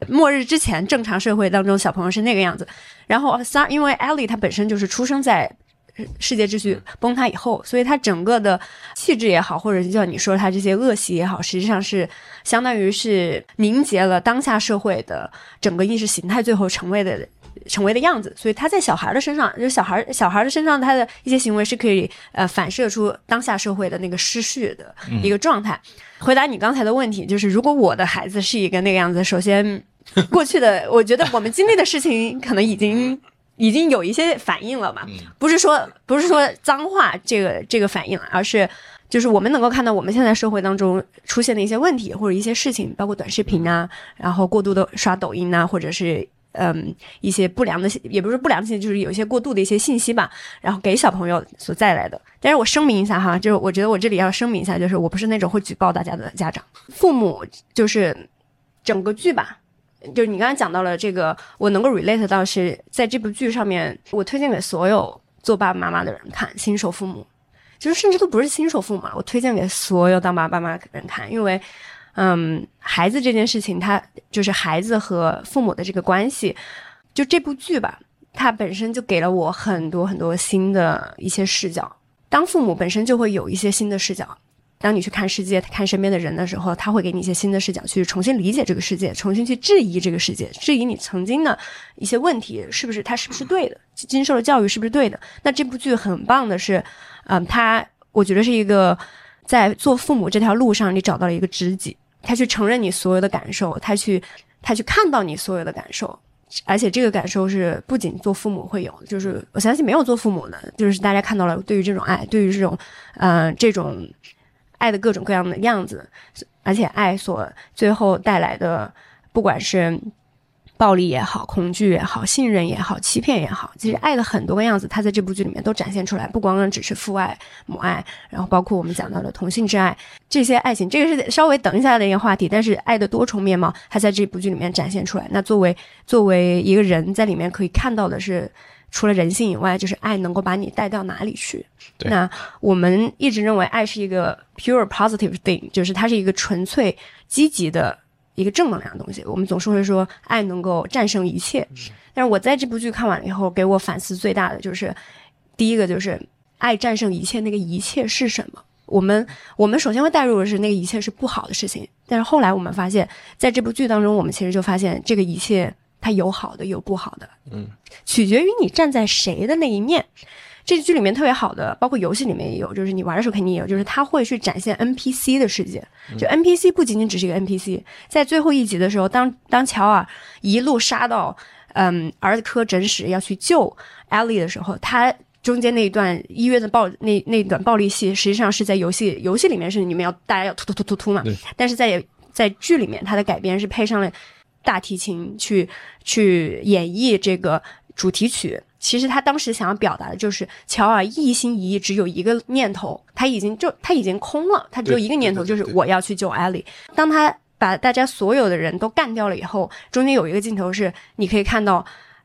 末日之前正常社会当中小朋友是那个样子。然后 Sar 因为 Ellie 她本身就是出生在呃世界秩序崩塌以后，所以她整个的气质也好，或者就像你说她这些恶习也好，实际上是相当于是凝结了当下社会的整个意识形态最后成为的。成为的样子，所以他在小孩的身上，就是小孩小孩的身上，他的一些行为是可以呃反射出当下社会的那个失序的一个状态。回答你刚才的问题，就是如果我的孩子是一个那个样子，首先过去的，我觉得我们经历的事情可能已经已经有一些反应了嘛，不是说不是说脏话这个这个反应，而是就是我们能够看到我们现在社会当中出现的一些问题或者一些事情，包括短视频啊，然后过度的刷抖音啊，或者是嗯一些不良的，也不是不良的，就是有一些过度的一些信息吧，然后给小朋友所带来的。但是我声明一下哈，就是我觉得我这里要声明一下，就是我不是那种会举报大家的家长，父母就是整个剧吧。就是你刚才讲到了这个，我能够 relate 到是在这部剧上面，我推荐给所有做爸爸妈妈的人看，新手父母，就是甚至都不是新手父母，我推荐给所有当爸爸妈妈的人看，因为，嗯，孩子这件事情，他就是孩子和父母的这个关系，就这部剧吧，它本身就给了我很多很多新的一些视角，当父母本身就会有一些新的视角。当你去看世界、看身边的人的时候，他会给你一些新的视角，去重新理解这个世界，重新去质疑这个世界，质疑你曾经的一些问题是不是他是不是对的，经受的教育是不是对的。那这部剧很棒的是，嗯，他我觉得是一个在做父母这条路上，你找到了一个知己，他去承认你所有的感受，他去他去看到你所有的感受，而且这个感受是不仅做父母会有，就是我相信没有做父母的，就是大家看到了对于这种爱，对于这种，嗯，这种。爱的各种各样的样子，而且爱所最后带来的，不管是暴力也好、恐惧也好、信任也好、欺骗也好，其实爱的很多个样子，它在这部剧里面都展现出来。不光光只是父爱、母爱，然后包括我们讲到的同性之爱，这些爱情，这个是稍微等一下的一个话题。但是爱的多重面貌，它在这部剧里面展现出来。那作为作为一个人在里面可以看到的是。除了人性以外，就是爱能够把你带到哪里去。那我们一直认为爱是一个 pure positive thing，就是它是一个纯粹积极的一个正能量的东西。我们总是会说爱能够战胜一切。但是我在这部剧看完了以后，给我反思最大的就是，第一个就是爱战胜一切，那个一切是什么？我们我们首先会带入的是那个一切是不好的事情。但是后来我们发现，在这部剧当中，我们其实就发现这个一切。它有好的，有不好的，嗯，取决于你站在谁的那一面。这剧里面特别好的，包括游戏里面也有，就是你玩的时候肯定也有，就是他会去展现 NPC 的世界。就 NPC 不仅仅只是一个 NPC，在最后一集的时候，当当乔尔一路杀到嗯儿科诊室要去救艾莉的时候，他中间那一段医院的暴那那段暴力戏，实际上是在游戏游戏里面是你们要大家要突突突突突嘛，但是在在剧里面它的改编是配上了。大提琴去去演绎这个主题曲，其实他当时想要表达的就是乔尔一心一意，只有一个念头，他已经就他已经空了，他只有一个念头，就是我要去救艾莉。当他把大家所有的人都干掉了以后，中间有一个镜头是你可以看到，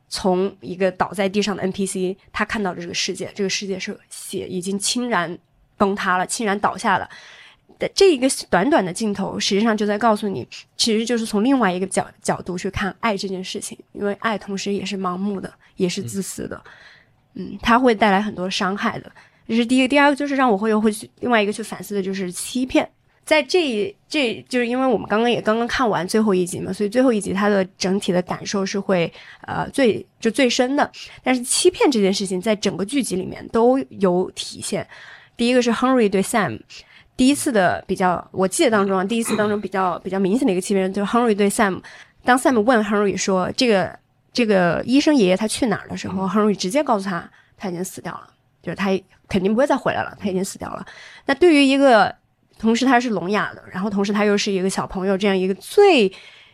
从一个倒在地上的 NPC，他看到的这个世界，这个世界是血已经倾然崩塌了，倾然倒下了。的这一个短短的镜头，实际上就在告诉你，其实就是从另外一个角角度去看爱这件事情，因为爱同时也是盲目的，也是自私的，嗯，它会带来很多伤害的。这是第一个，第二个就是让我会又会去另外一个去反思的，就是欺骗。在这这就是因为我们刚刚也刚刚看完最后一集嘛，所以最后一集它的整体的感受是会呃最就最深的。但是欺骗这件事情在整个剧集里面都有体现。第一个是 Henry 对 Sam。第一次的比较，我记得当中啊，第一次当中比较比较明显的一个欺骗，就是 Henry 对 Sam，当 Sam 问 Henry 说这个这个医生爷爷他去哪儿的时候，Henry 直接告诉他他已经死掉了，就是他肯定不会再回来了，他已经死掉了。那对于一个同时他是聋哑的，然后同时他又是一个小朋友，这样一个最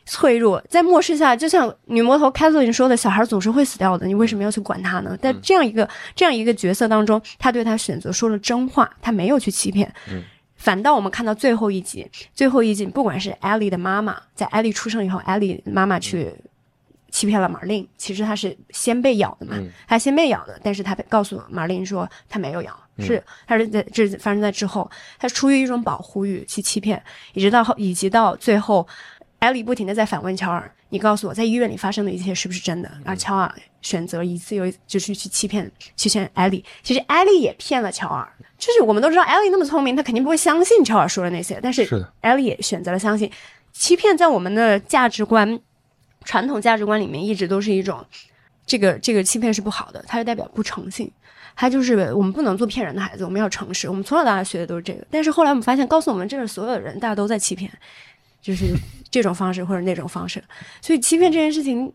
脆弱，在末世下，就像女魔头 Catherine 说的，小孩总是会死掉的，你为什么要去管他呢？在这样一个这样一个角色当中，他对他选择说了真话，他没有去欺骗。反倒我们看到最后一集，最后一集，不管是艾莉的妈妈，在艾莉出生以后，艾莉妈妈去欺骗了马琳，其实她是先被咬的嘛，她先被咬的，但是她告诉马琳说她没有咬，是她是在这发生在之后，她出于一种保护欲去欺骗，一直到后，以及到最后，艾莉不停的在反问乔尔，你告诉我在医院里发生的一切是不是真的？而乔尔选择一次又就是去欺骗欺骗艾莉，其实艾莉也骗了乔尔。就是我们都知道艾莉那么聪明，她肯定不会相信乔尔说的那些。但是艾莉也选择了相信。欺骗在我们的价值观、传统价值观里面，一直都是一种这个这个欺骗是不好的，它就代表不诚信。它就是我们不能做骗人的孩子，我们要诚实。我们从小到大学的都是这个。但是后来我们发现，告诉我们这是所有的人，大家都在欺骗，就是这种方式或者那种方式。所以欺骗这件事情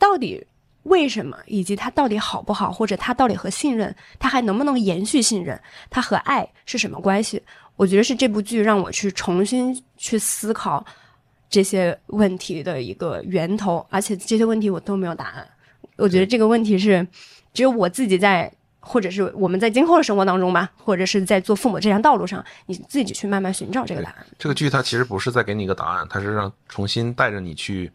到底？为什么，以及他到底好不好，或者他到底和信任，他还能不能延续信任，他和爱是什么关系？我觉得是这部剧让我去重新去思考这些问题的一个源头，而且这些问题我都没有答案。我觉得这个问题是只有我自己在，或者是我们在今后的生活当中吧，或者是在做父母这条道路上，你自己去慢慢寻找这个答案。这个剧它其实不是在给你一个答案，它是让重新带着你去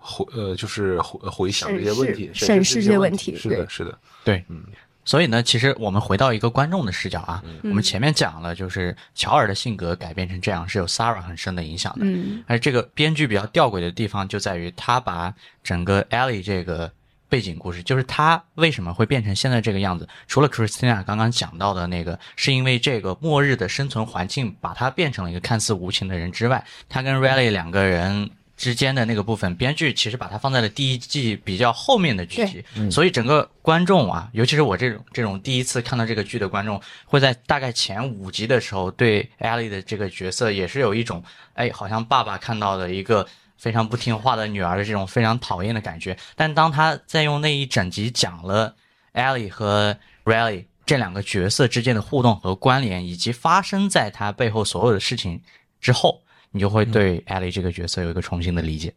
回呃，就是回回想这些问题，审视这些问题。是的，是的，对，嗯。所以呢，其实我们回到一个观众的视角啊，我们前面讲了，就是乔尔的性格改变成这样是有 Sarah 很深的影响的。嗯，而这个编剧比较吊诡的地方就在于，他把整个 Ellie 这个背景故事，就是他为什么会变成现在这个样子，除了 Christina 刚刚讲到的那个，是因为这个末日的生存环境把他变成了一个看似无情的人之外，他跟 Riley 两个人。之间的那个部分，编剧其实把它放在了第一季比较后面的剧集，所以整个观众啊，尤其是我这种这种第一次看到这个剧的观众，会在大概前五集的时候，对艾莉的这个角色也是有一种，哎，好像爸爸看到的一个非常不听话的女儿的这种非常讨厌的感觉。但当他在用那一整集讲了艾莉和 Riley 这两个角色之间的互动和关联，以及发生在他背后所有的事情之后。你就会对艾莉这个角色有一个重新的理解。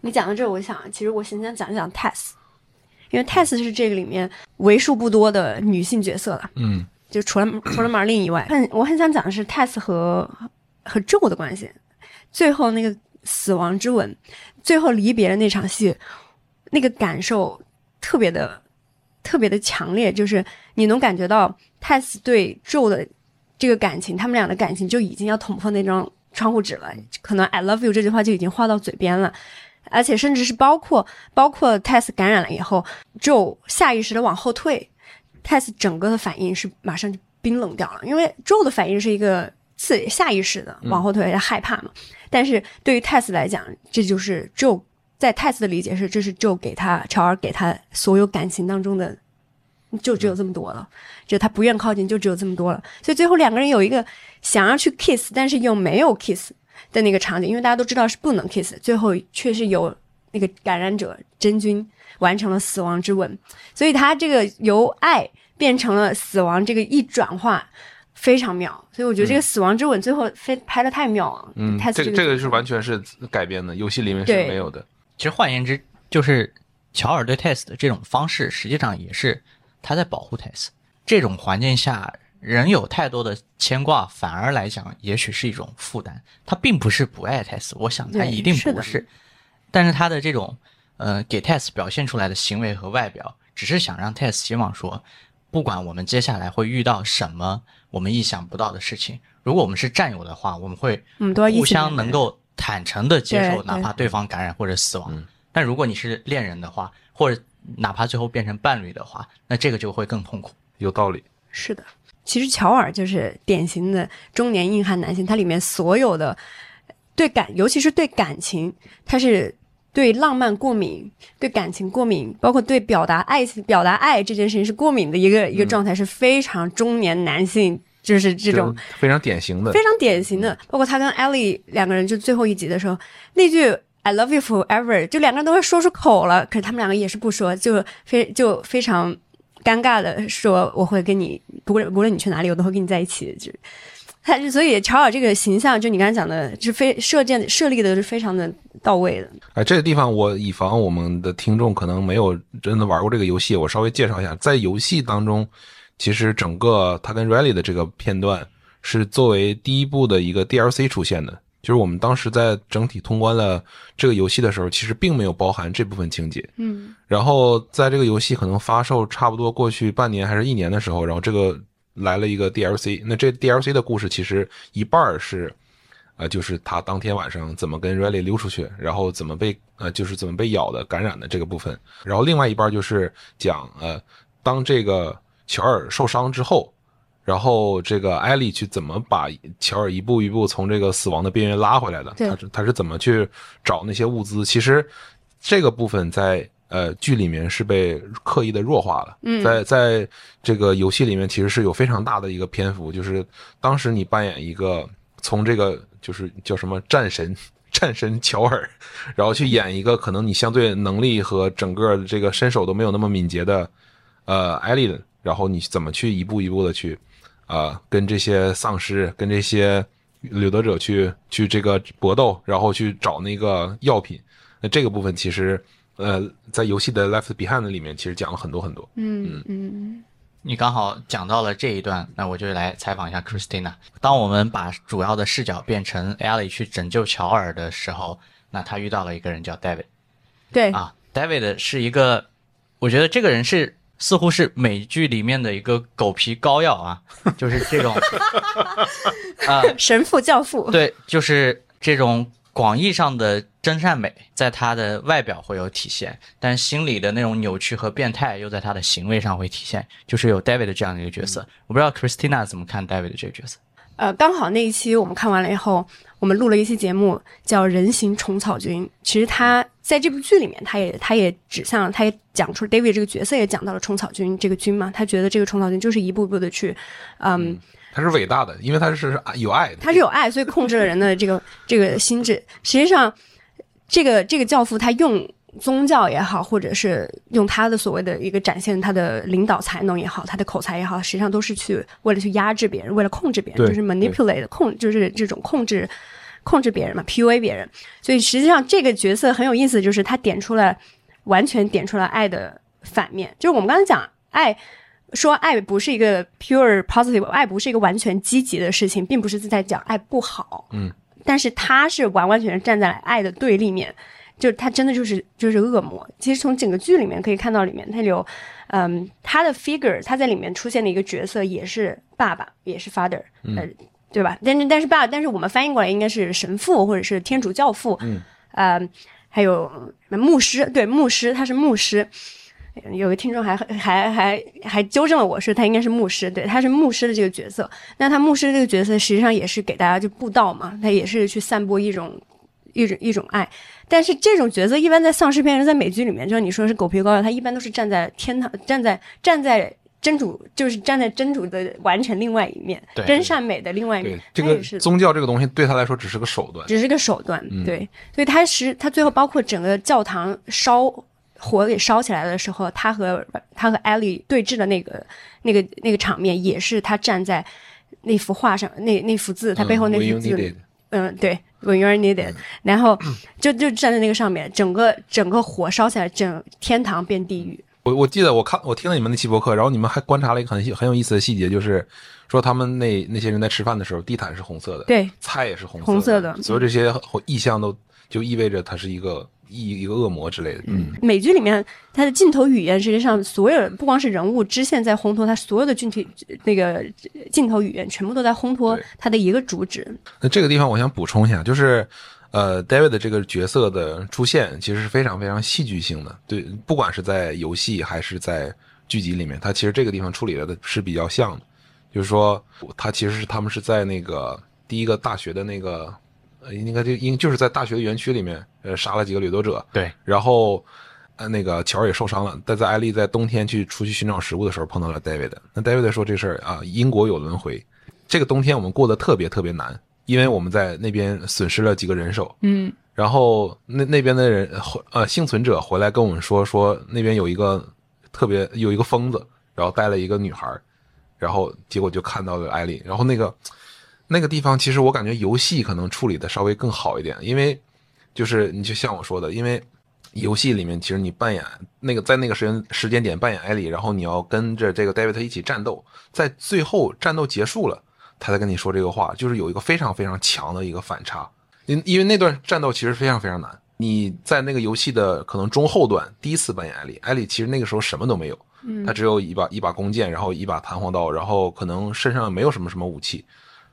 你讲到这，我想，其实我先想讲一讲 Tess，因为 Tess 是这个里面为数不多的女性角色了。嗯，就除了除了 Marlene 以外，很我很想讲的是 Tess 和和 Joe 的关系。最后那个死亡之吻，最后离别的那场戏，那个感受特别的特别的强烈，就是你能感觉到 Tess 对 Joe 的这个感情，他们俩的感情就已经要捅破那张。窗户纸了，可能 "I love you" 这句话就已经话到嘴边了，而且甚至是包括包括 Tess 感染了以后，Joe 下意识的往后退，Tess 整个的反应是马上就冰冷掉了，因为 Joe 的反应是一个次下意识的往后退，害怕嘛。但是对于 Tess 来讲，这就是 Joe 在 Tess 的理解是，这是 Joe 给他乔尔给他所有感情当中的。就只有这么多了，就他不愿靠近，就只有这么多了。所以最后两个人有一个想要去 kiss，但是又没有 kiss 的那个场景，因为大家都知道是不能 kiss。最后却是由那个感染者真菌完成了死亡之吻，所以他这个由爱变成了死亡，这个一转化非常妙。所以我觉得这个死亡之吻最后非拍的太妙了。嗯，这个这个是完全是改编的，游戏里面是没有的。其实换言之，就是乔尔对 test 的这种方式，实际上也是。他在保护泰斯，这种环境下，人有太多的牵挂，反而来讲，也许是一种负担。他并不是不爱泰斯，我想他一定不是。但是他的这种，呃，给泰斯表现出来的行为和外表，只是想让泰斯希望说，不管我们接下来会遇到什么我们意想不到的事情，如果我们是战友的话，我们会互相能够坦诚的接受，哪怕对方感染或者死亡。但如果你是恋人的话，或者哪怕最后变成伴侣的话，那这个就会更痛苦。有道理。是的，其实乔尔就是典型的中年硬汉男性，他里面所有的对感，尤其是对感情，他是对浪漫过敏，对感情过敏，包括对表达爱、表达爱这件事情是过敏的一个一个状态，是非常中年男性，就是这种非常典型的，非常典型的。包括他跟艾莉两个人，就最后一集的时候那句。I love you forever，就两个人都会说出口了，可是他们两个也是不说，就非就非常尴尬的说我会跟你，不论不论你去哪里，我都会跟你在一起。就他所以乔尔这个形象，就你刚才讲的，是非射箭设立的是非常的到位的。哎，这个地方我以防我们的听众可能没有真的玩过这个游戏，我稍微介绍一下，在游戏当中，其实整个他跟 Riley 的这个片段是作为第一部的一个 DLC 出现的。就是我们当时在整体通关了这个游戏的时候，其实并没有包含这部分情节。嗯，然后在这个游戏可能发售差不多过去半年还是一年的时候，然后这个来了一个 DLC。那这 DLC 的故事其实一半是，呃，就是他当天晚上怎么跟 Riley 溜出去，然后怎么被呃，就是怎么被咬的感染的这个部分。然后另外一半就是讲呃，当这个乔尔受伤之后。然后这个艾莉去怎么把乔尔一步一步从这个死亡的边缘拉回来的？他是他是怎么去找那些物资？其实这个部分在呃剧里面是被刻意的弱化了。在在这个游戏里面，其实是有非常大的一个篇幅，就是当时你扮演一个从这个就是叫什么战神 战神乔尔，然后去演一个可能你相对能力和整个这个身手都没有那么敏捷的呃艾莉的，然后你怎么去一步一步的去。啊、跟这些丧尸、跟这些掠夺者去去这个搏斗，然后去找那个药品。那这个部分其实呃，在游戏的 Left Behind 里面其实讲了很多很多。嗯嗯你刚好讲到了这一段，那我就来采访一下 Christina。当我们把主要的视角变成 Ellie 去拯救乔尔的时候，那他遇到了一个人叫 David 对，啊，David 是一个，我觉得这个人是似乎是美剧里面的一个狗皮膏药啊，就是这种 啊，神父教父，对，就是这种广义上的真善美，在他的外表会有体现，但心里的那种扭曲和变态又在他的行为上会体现，就是有 David 这样的一个角色。我不知道 Christina 怎么看 David 这个角色。呃，刚好那一期我们看完了以后，我们录了一期节目叫《人形虫草菌》。其实他在这部剧里面，他也他也指向了，他也讲出 David 这个角色也讲到了虫草菌这个菌嘛。他觉得这个虫草菌就是一步步的去，嗯，他是伟大的，因为他是有爱的。他是有爱，所以控制了人的这个这个心智。实际上，这个这个教父他用宗教也好，或者是用他的所谓的一个展现他的领导才能也好，他的口才也好，实际上都是去为了去压制别人，为了控制别人，就是 manipulate 控，就是这种控制控制别人嘛，PUA 别人。所以实际上这个角色很有意思，就是他点出了完全点出了爱的反面，就是我们刚才讲爱。说爱不是一个 pure positive，爱不是一个完全积极的事情，并不是在讲爱不好，嗯，但是他是完完全全站在爱的对立面，就是他真的就是就是恶魔。其实从整个剧里面可以看到，里面他有，嗯，他的 figure，他在里面出现的一个角色也是爸爸，也是 father，呃，对吧？但是但是爸，但是我们翻译过来应该是神父或者是天主教父，嗯，呃，还有牧师，对，牧师，他是牧师。有个听众还还还还纠正了我说他应该是牧师，对，他是牧师的这个角色。那他牧师这个角色实际上也是给大家就布道嘛，他也是去散播一种一种一种爱。但是这种角色一般在丧尸片、在美剧里面，就像你说是狗皮膏药，他一般都是站在天堂，站在站在真主，就是站在真主的完成另外一面，对真善美的另外一面。这个宗教这个东西对他来说只是个手段。只是个手段，对，所以他是他最后包括整个教堂烧火给烧起来的时候，他和他和艾莉对峙的那个那个那个场面，也是他站在那幅画上，那那幅字，他背后那幅字嗯，对，When you're needed，然后就就站在那个上面，整个整个火烧起来，整天堂变地狱。我我记得我看我听了你们那期博客，然后你们还观察了一个很很有意思的细节，就是说他们那那些人在吃饭的时候，地毯是红色的，对，菜也是红红色的的，所有这些意象都就意味着它是一个一一个恶魔之类的。嗯，美剧里面，它的镜头语言实际上所有不光是人物支线在烘托，它所有的具体那个镜头语言全部都在烘托它的一个主旨。那这个地方我想补充一下，就是呃，David 这个角色的出现其实是非常非常戏剧性的，对，不管是在游戏还是在剧集里面，他其实这个地方处理的是比较像的，就是说他其实是他们是在那个第一个大学的那个。呃，应该就应就是在大学的园区里面，呃，杀了几个掠夺者，对，然后，呃，那个乔尔也受伤了，但在艾丽在冬天去出去寻找食物的时候碰到了 David。那 David 说这事儿啊，因果有轮回，这个冬天我们过得特别特别难，因为我们在那边损失了几个人手。嗯，然后那那边的人呃幸存者回来跟我们说，说那边有一个特别有一个疯子，然后带了一个女孩儿，然后结果就看到了艾丽，然后那个那个地方其实我感觉游戏可能处理的稍微更好一点，因为就是你就像我说的，因为游戏里面其实你扮演那个在那个时间时间点扮演艾莉，然后你要跟着这个 David 一起战斗，在最后战斗结束了，他才跟你说这个话，就是有一个非常非常强的一个反差，因因为那段战斗其实非常非常难。你在那个游戏的可能中后段第一次扮演艾莉，艾莉其实那个时候什么都没有，嗯她只有一把一把弓箭，然后一把弹簧刀，然后可能身上没有什么什么武器，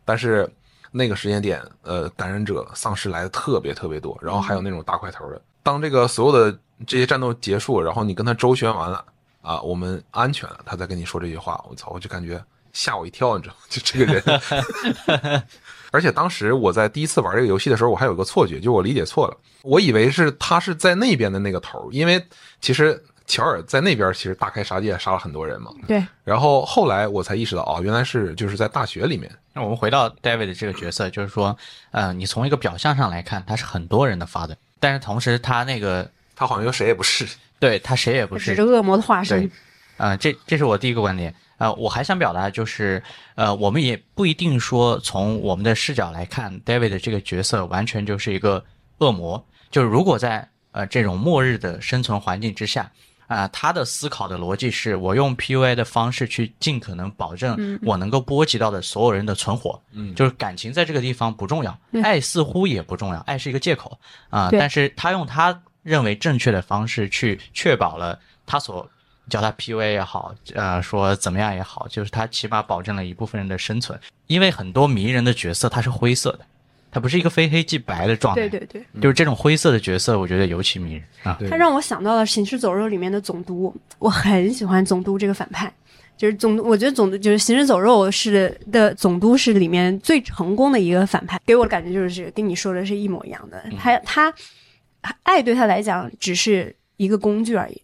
但是那个时间点，呃，感染者丧尸来的特别特别多，然后还有那种大块头的。当这个所有的这些战斗结束，然后你跟他周旋完了啊，我们安全了，他再跟你说这句话，我操，我就感觉吓我一跳，你知道吗？就这个人。而且当时我在第一次玩这个游戏的时候，我还有个错觉，就我理解错了，我以为是他是在那边的那个头，因为其实乔尔在那边其实大开杀戒，杀了很多人嘛。对，然后后来我才意识到，哦，原来是就是在大学里面，那我们回到 David 这个角色，就是说，呃，你从一个表象上来看，他是很多人的 father，但是同时他那个他好像又谁也不是。对他谁也不是只是，恶魔的化身对。呃，这这是我第一个观点。呃，我还想表达就是，呃，我们也不一定说从我们的视角来看，David 这个角色完全就是一个恶魔。就是如果在呃这种末日的生存环境之下，啊、他的思考的逻辑是我用 PUA 的方式去尽可能保证我能够波及到的所有人的存活。嗯就是感情在这个地方不重要，爱似乎也不重要，爱是一个借口啊、对但是他用他认为正确的方式去确保了他所叫他 PUA 也好，呃，说怎么样也好，就是他起码保证了一部分人的生存。因为很多迷人的角色他是灰色的，他不是一个非黑即白的状态。对对对，就是这种灰色的角色，我觉得尤其迷人啊。对它让我想到了《行尸走肉》里面的总督，我很喜欢总督这个反派。就是总，我觉得总督就是《行尸走肉》是的总督是里面最成功的一个反派，给我的感觉就是跟你说的是一模一样的。他他爱对他来讲只是一个工具而已。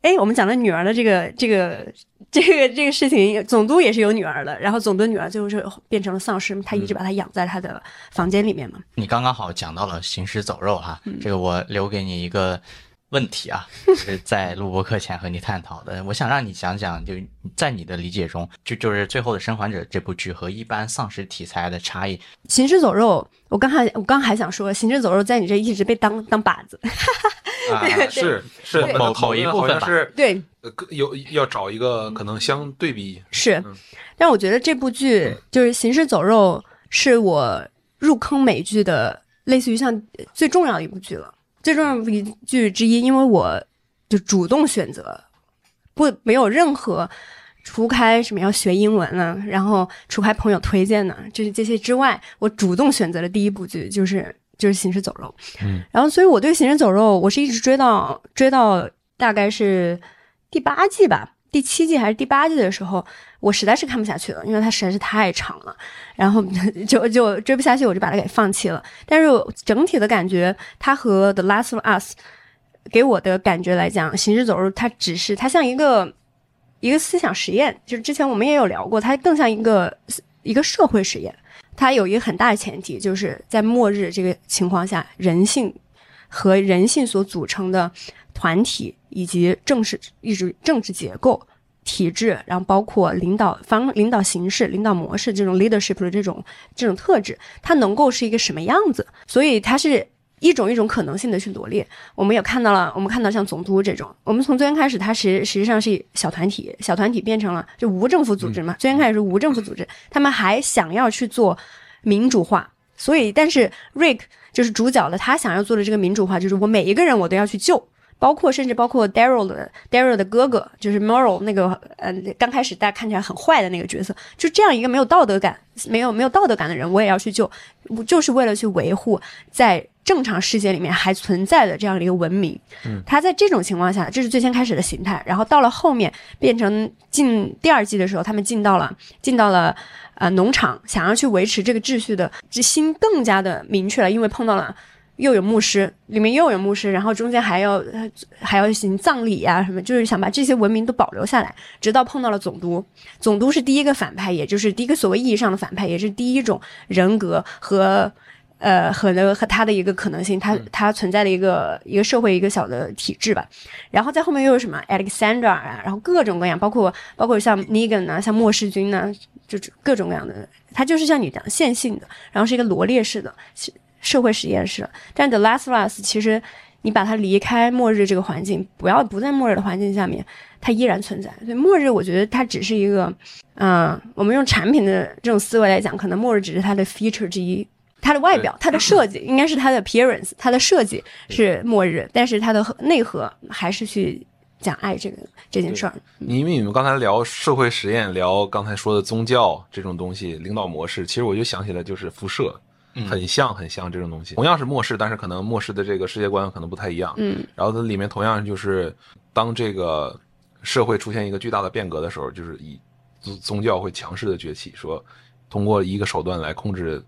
哎，我们讲的女儿的这个这个这个这个事情，总督也是有女儿的，然后总督女儿最后是变成了丧尸，他一直把她养在他的房间里面嘛。你刚刚好讲到了行尸走肉哈，这个我留给你一个问题啊，就是在录播课前和你探讨的。我想让你讲讲，就在你的理解中，就就是《最后的生还者》这部剧和一般丧尸题材的差异。行尸走肉，我刚还我刚还想说，行尸走肉在你这一直被当当靶子。啊，是是某某一部分吧。好像是对，呃有要找一个可能相对比，是，但我觉得这部剧就是《行尸走肉》，是我入坑美剧的类似于像最重要的一部剧了，最重要的一部剧之一，因为我就主动选择，不没有任何除开什么要学英文啊，然后除开朋友推荐呢，就是这些之外，我主动选择的第一部剧就是就是《行尸走肉》。嗯，然后所以我对《行尸走肉》我是一直追到追到大概是第八季吧，第七季还是第八季的时候，我实在是看不下去了，因为它实在是太长了，然后 就就追不下去，我就把它给放弃了。但是整体的感觉，它和《The Last of Us》给我的感觉来讲，《行尸走肉》它只是它像一个一个思想实验，就是之前我们也有聊过，它更像一个一个社会实验。它有一个很大的前提，就是在末日这个情况下，人性和人性所组成的团体以及政治一直政治结构、体制，然后包括领导方、领导形式、领导模式这种 leadership 的这种这种特质，它能够是一个什么样子？所以它是一种一种可能性的去罗列。我们也看到了，我们看到像总督这种，我们从最先开始，它实实际上是小团体，小团体变成了就无政府组织嘛。最先开始是无政府组织，他们还想要去做民主化，所以但是 Rick 就是主角的，他想要做的这个民主化，就是我每一个人我都要去救。包括甚至包括 Daryl 的 Daryl 的哥哥，就是 Moral 那个呃，刚开始大家看起来很坏的那个角色，就这样一个没有道德感、没有没有道德感的人，我也要去救，我就是为了去维护在正常世界里面还存在的这样的一个文明。嗯，他在这种情况下，这是最先开始的形态，然后到了后面变成进第二季的时候，他们进到了进到了呃农场，想要去维持这个秩序的这心更加的明确了，因为碰到了。又有牧师，里面又有牧师，然后中间还要呃还要行葬礼呀、什么，就是想把这些文明都保留下来，直到碰到了总督。总督是第一个反派，也就是第一个所谓意义上的反派，也是第一种人格和呃和的和他的一个可能性，他他存在的一个一个社会一个小的体制吧。然后在后面又有什么 Alexandra 啊，然后各种各样，包括包括像 Negan 啊，像末世军呐、就是各种各样的，他就是像你讲线性的，然后是一个罗列式的社会实验室。但 The Last of Us 其实你把它离开末日这个环境，不要不在末日的环境下面，它依然存在。所以末日我觉得它只是一个，嗯、我们用产品的这种思维来讲，可能末日只是它的 feature 之一。它的外表、它的设计应该是它的 appearance，它的设计是末日，但是它的内核还是去讲爱这个这件事儿。你因为你们刚才聊社会实验，聊刚才说的宗教这种东西，领导模式，其实我就想起来就是辐射，很像很像这种东西。同样是末世，但是可能末世的这个世界观可能不太一样。嗯，然后它里面同样就是当这个社会出现一个巨大的变革的时候，就是以宗宗教会强势的崛起，说通过一个手段来控制，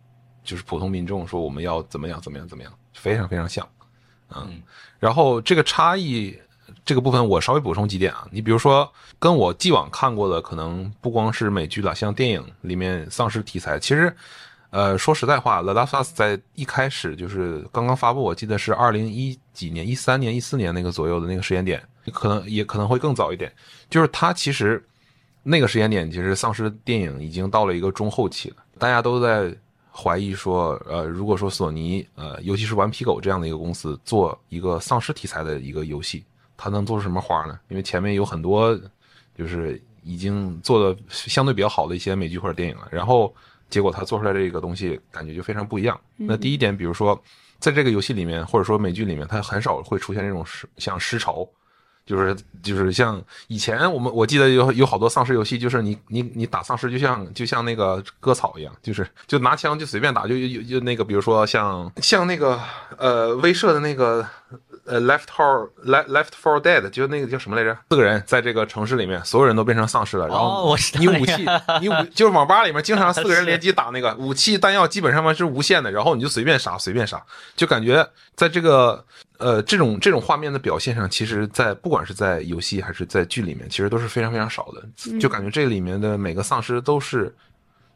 就是普通民众，说我们要怎么样怎么样怎么样，非常非常像。嗯，然后这个差异这个部分我稍微补充几点啊，你比如说跟我既往看过的，可能不光是美剧了，像电影里面丧尸题材，其实。呃，说实在话，《The Last of Us》在一开始就是刚刚发布，我记得是二零一几年、一三年、一四年那个左右的那个时间点，可能也可能会更早一点。就是它其实那个时间点，其实丧尸电影已经到了一个中后期了，大家都在怀疑说，呃，如果说索尼，呃，尤其是顽皮狗这样的一个公司做一个丧尸题材的一个游戏，它能做出什么花呢？因为前面有很多就是已经做的相对比较好的一些美剧或者电影了，然后结果他做出来这个东西感觉就非常不一样。那第一点，比如说在这个游戏里面或者说美剧里面，它很少会出现这种尸像尸潮。就是就是像以前我们我记得有有好多丧尸游戏，就是你你你打丧尸就像就像那个割草一样，就是就拿枪就随便打，就就就那个比如说像像那个呃威慑的那个呃 Left For Left Left For Dead，就那个叫什么来着？四个人在这个城市里面，所有人都变成丧尸了，然哦后我你武那个器你武就是网吧里面经常四个人 联机打那个武器弹药基本上是无限的，然后你就随便杀随便杀，就感觉在这个呃这种这种画面的表现上，其实在不管是在游戏还是在剧里面，其实都是非常非常少的，就感觉这里面的每个丧尸都是，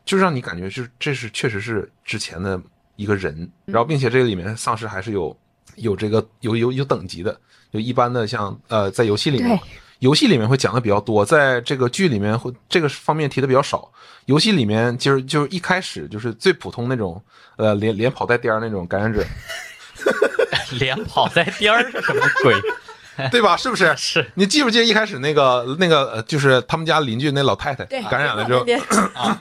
就让你感觉是这是确实是之前的一个人，然后并且这个里面丧尸还是有有这个有有有等级的，就一般的像呃在游戏里面。游戏里面会讲的比较多，在这个剧里面会这个方面提的比较少。游戏里面就是就是一开始就是最普通那种，呃，连连跑带颠儿那种感染者，连跑带颠儿是什么鬼？对吧？是不是？是你记不记得一开始那个那个呃，就是他们家邻居那老太太感染了之后，啊，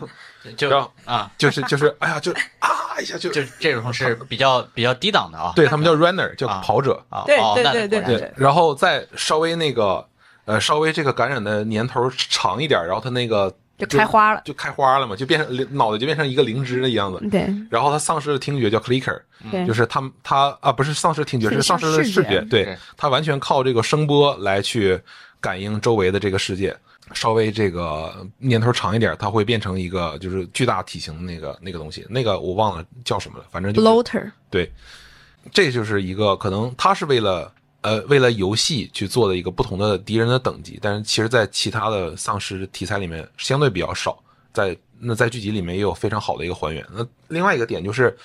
就啊，就是就是哎呀，就啊一下就就这种是比较比较低档的啊。对他们叫 runner，叫啊跑者。啊，对对对对然对，然后再稍微那个呃，稍微这个感染的年头长一点，然后他那个就开花了。就开花了嘛，就变成脑袋就变成一个灵芝的样子。对然后他丧失了听觉，叫 clicker，对，就是他他啊不是丧失听觉，是是丧失了视觉，对对他完全靠这个声波来去感应周围的这个世界。稍微这个年头长一点，它会变成一个就是巨大体型的那个那个东西，那个我忘了叫什么了，反正就是 bloater。对，这就是一个可能他是为了呃为了游戏去做的一个不同的敌人的等级，但是其实在其他的丧尸题材里面相对比较少，在那在剧集里面也有非常好的一个还原。那另外一个点就是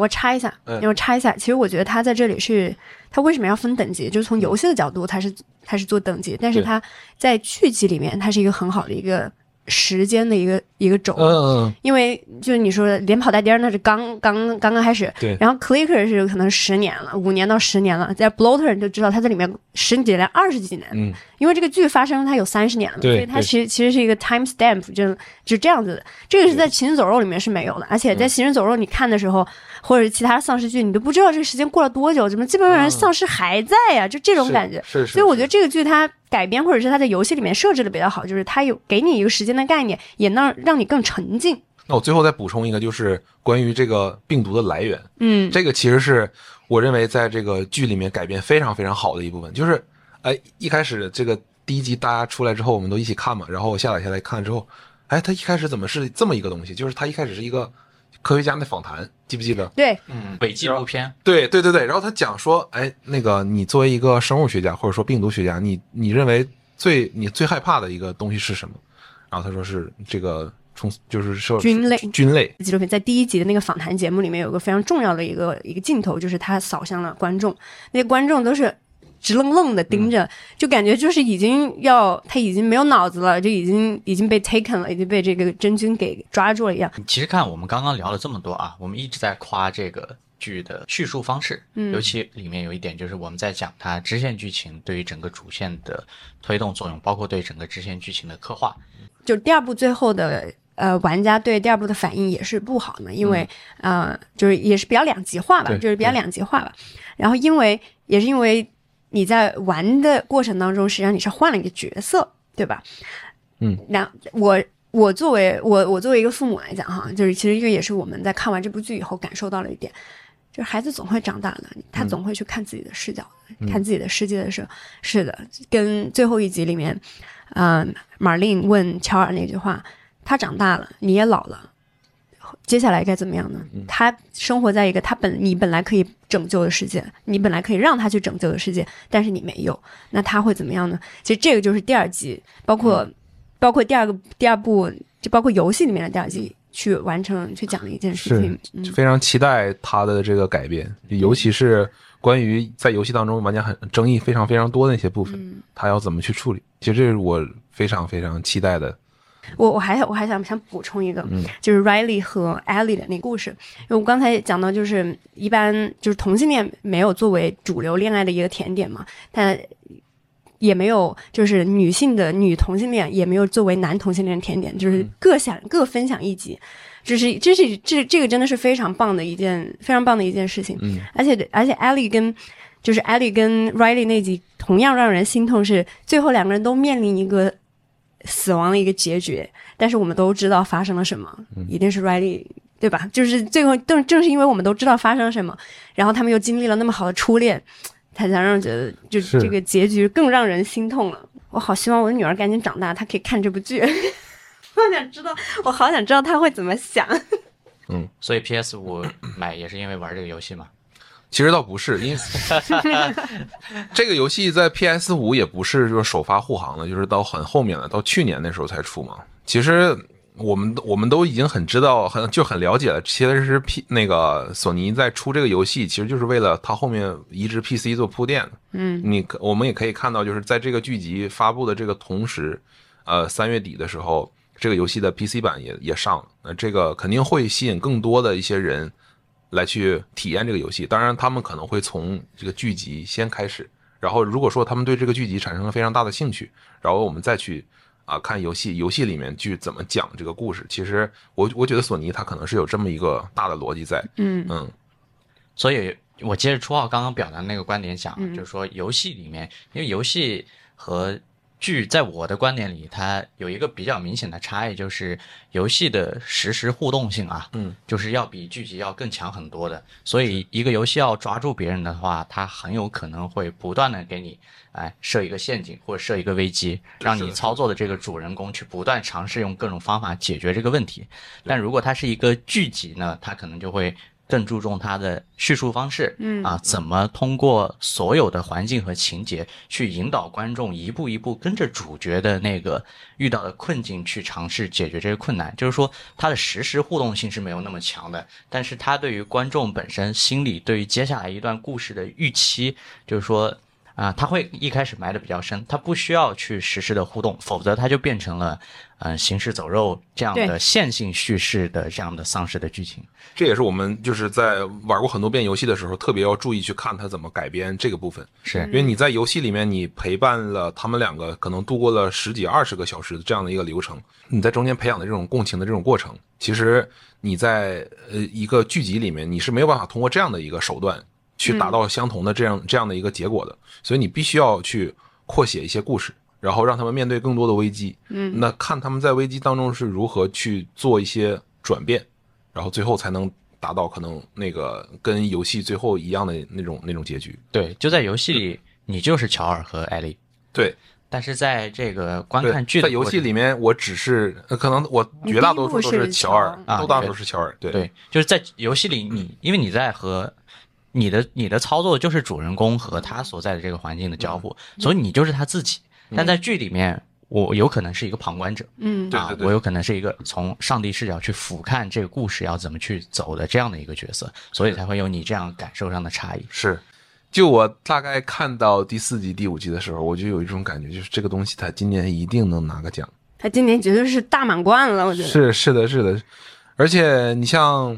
我插一下，嗯我插一下。其实我觉得他在这里是，他为什么要分等级？就是从游戏的角度，他是他是做等级，但是对他在剧集里面，它是一个很好的一个时间的一个一个轴。嗯因为就是你说的连跑带颠儿那是刚刚刚刚开始，对。然后 clicker 是可能十年了，五年到十年了，在 bloater 你就知道它在里面十几年、二十几年，嗯。因为这个剧发生它有三十年了所以它其实其实是一个 time stamp，就就这样子的。这个是在《行尸走肉》里面是没有的，而且在《行尸走肉》你看的时候，或者是其他丧尸剧，你都不知道这个时间过了多久，怎么基本上丧尸还在呀、就这种感觉。是是，所以我觉得这个剧它改编或者是他在游戏里面设置的比较好，就是他有给你一个时间的概念，也能让你更沉浸。那我最后再补充一个，就是关于这个病毒的来源，嗯，这个其实是我认为在这个剧里面改编非常非常好的一部分，就是哎一开始这个第一集大家出来之后，我们都一起看嘛，然后我下载下来看之后，哎，他一开始怎么是这么一个东西？就是他一开始是一个科学家的访谈，记不记得？对，嗯，伪纪录片，对对对对，然后他讲说，哎，那个你作为一个生物学家或者说病毒学家，你你认为最你最害怕的一个东西是什么？然后他说是这个从就是说菌类。菌类，纪录片在第一集的那个访谈节目里面有个非常重要的一个一个镜头，就是他扫向了观众，那些观众都是直愣愣的盯着，就感觉就是已经要他已经没有脑子了，就已经已经被 taken 了，已经被这个真菌给抓住了一样。其实看我们刚刚聊了这么多啊，我们一直在夸这个剧的叙述方式，嗯尤其里面有一点就是我们在讲它支线剧情对于整个主线的推动作用，包括对整个支线剧情的刻画。就第二部最后的呃，玩家对第二部的反应也是不好的嘛，因为、呃，就是也是比较两极化吧，就是比较两极化吧。然后因为也是因为你在玩的过程当中，实际上你是换了一个角色，对吧？嗯，那我。我作为我我作为一个父母来讲哈，就是其实这个也是我们在看完这部剧以后感受到了一点，就是孩子总会长大的，他总会去看自己的视角的，看自己的世界的时候，是的，跟最后一集里面，嗯、马琳问乔尔那句话，他长大了，你也老了，接下来该怎么样呢？他生活在一个他本你本来可以拯救的世界，你本来可以让他去拯救的世界，但是你没有，那他会怎么样呢？其实这个就是第二集，包括、包括第二个第二部，就包括游戏里面的第二集。去完成去讲的一件事情。嗯，非常期待他的这个改编，尤其是关于在游戏当中玩家很争议非常非常多的那些部分，嗯他要怎么去处理？其实这是我非常非常期待的。我我还我还想想补充一个，嗯。就是 Riley 和 Ellie 的那个故事，因为我刚才讲到，就是一般就是同性恋没有作为主流恋爱的一个甜点嘛，但也没有就是女性的女同性恋也没有作为男同性恋甜点，就是各享、各分享一集，这是这是这这个真的是非常棒的一件非常棒的一件事情，嗯，而且而且 Ellie 跟就是 Ellie 跟 Riley 那集同样让人心痛，是最后两个人都面临一个死亡的一个结局，但是我们都知道发生了什么，一定是 Riley。对吧？就是最后正正是因为我们都知道发生了什么，然后他们又经历了那么好的初恋，才才让人觉得就是这个结局更让人心痛了。我好希望我的女儿赶紧长大，她可以看这部剧。我想知道，我好想知道她会怎么想。嗯所以 PS 五买也是因为玩这个游戏嘛。其实倒不是，因为 这个游戏在 PS 五也不是就是首发护航的，就是到很后面了，到去年那时候才出嘛。其实我们我们都已经很知道，很就很了解了。其实是 P 那个索尼在出这个游戏，其实就是为了它后面移植 PC 做铺垫的。嗯，你可我们也可以看到，就是在这个剧集发布的这个同时，呃，三月底的时候，这个游戏的 PC 版也也上了。那这个肯定会吸引更多的一些人来去体验这个游戏。当然，他们可能会从这个剧集先开始，然后如果说他们对这个剧集产生了非常大的兴趣，然后我们再去啊看游戏，游戏里面去怎么讲这个故事。其实我我觉得索尼它可能是有这么一个大的逻辑在。嗯嗯所以我接着初号刚刚表达那个观点讲，嗯就是说游戏里面，因为游戏和剧在我的观点里，它有一个比较明显的差异，就是游戏的实时互动性啊，嗯，就是要比剧集要更强很多的。所以一个游戏要抓住别人的话，它很有可能会不断的给你哎设一个陷阱或者设一个危机，让你操作的这个主人公去不断尝试用各种方法解决这个问题。但如果它是一个剧集呢，它可能就会更注重它的叙述方式，嗯啊，怎么通过所有的环境和情节去引导观众一步一步跟着主角的那个遇到的困境去尝试解决这些困难。就是说，它的实时互动性是没有那么强的，但是它对于观众本身心理对于接下来一段故事的预期，就是说。啊，他会一开始埋的比较深，他不需要去实时的互动，否则它就变成了，嗯、行尸走肉这样的线性叙事的这样的丧尸的剧情。这也是我们就是在玩过很多遍游戏的时候，特别要注意去看它怎么改编这个部分。是因为你在游戏里面，你陪伴了他们两个，可能度过了十几、二十个小时的这样的一个流程，你在中间培养的这种共情的这种过程，其实你在呃一个剧集里面，你是没有办法通过这样的一个手段去达到相同的这样、这样的一个结果的，所以你必须要去扩写一些故事，然后让他们面对更多的危机。嗯，那看他们在危机当中是如何去做一些转变，然后最后才能达到可能那个跟游戏最后一样的那种那种结局。对，就在游戏里，你就是乔尔和艾丽，对，但是在这个观看剧的在游戏里面，我只是呃可能我绝大多数都是乔尔，乔尔都大多数是乔尔。对对，就是在游戏里你，因为你在和你的你的操作就是主人公和他所在的这个环境的交互，所以你就是他自己。但在剧里面，我有可能是一个旁观者，嗯啊对对，对我有可能是一个从上帝视角去俯瞰这个故事要怎么去走的这样的一个角色，所以才会有你这样感受上的差异。是。就我大概看到第四集、第五集的时候，我就有一种感觉，就是这个东西它今年一定能拿个奖。他今年绝对是大满贯了，我觉得。是是的，是的，而且你像，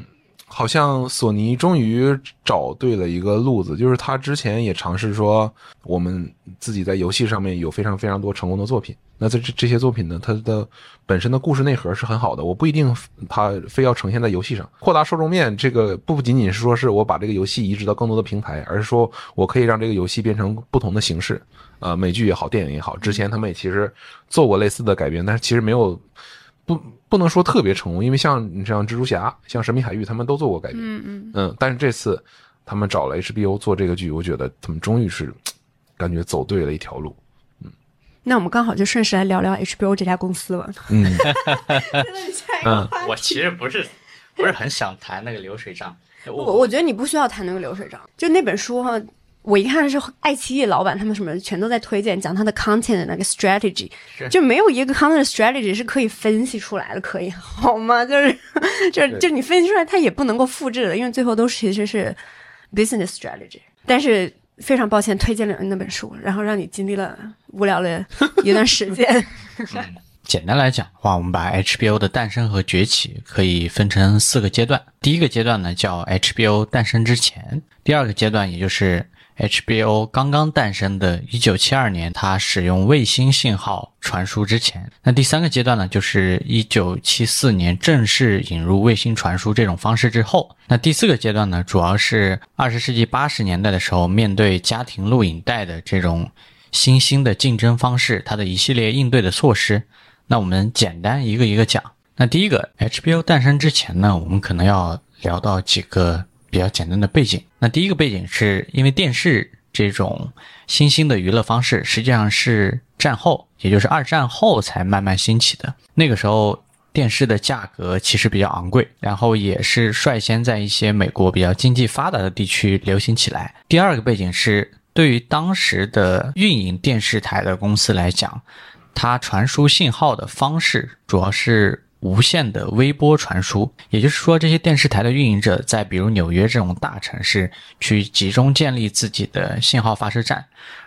好像索尼终于找对了一个路子，就是他之前也尝试说，我们自己在游戏上面有非常非常多成功的作品。那这这些作品呢，它的本身的故事内核是很好的，我不一定它非要呈现在游戏上。扩大受众面，这个不仅仅是说是我把这个游戏移植到更多的平台，而是说我可以让这个游戏变成不同的形式，呃，美剧也好，电影也好。之前他们也其实做过类似的改编，但是其实没有不不能说特别成功，因为像你像蜘蛛侠、像神秘海域，他们都做过改编，嗯嗯，嗯，但是这次他们找了 HBO 做这个剧，我觉得他们终于是感觉走对了一条路。嗯。那我们刚好就顺势来聊聊 HBO 这家公司吧。嗯。嗯，我其实不是不是很想谈那个流水账，我我我觉得你不需要谈那个流水账，就那本书哈，我一看是爱奇艺老板，他们什么全都在推荐，讲他的 content 的那个 strategy，就没有一个 content strategy 是可以分析出来的，可以好吗？就是就是就你分析出来，它也不能够复制的，因为最后都其实是 business strategy。但是非常抱歉，推荐了那本书，然后让你经历了无聊的 一段时间。简单来讲的话，我们把 HBO 的诞生和崛起可以分成四个阶段。第一个阶段呢叫 HBO 诞生之前，第二个阶段也就是 HBO 刚刚诞生的1972年，它使用卫星信号传输之前。那第三个阶段呢，就是1974年正式引入卫星传输这种方式之后。那第四个阶段呢，主要是20世纪80年代的时候，面对家庭录影带的这种新兴的竞争方式，它的一系列应对的措施。那我们简单一个一个讲。那第一个，HBO 诞生之前呢，我们可能要聊到几个比较简单的背景。那第一个背景是因为电视这种新兴的娱乐方式，实际上是战后，也就是二战后才慢慢兴起的。那个时候电视的价格其实比较昂贵，然后也是率先在一些美国比较经济发达的地区流行起来。第二个背景是对于当时的运营电视台的公司来讲。它传输信号的方式主要是无线的微波传输，也就是说，这些电视台的运营者在比如纽约这种大城市去集中建立自己的信号发射站，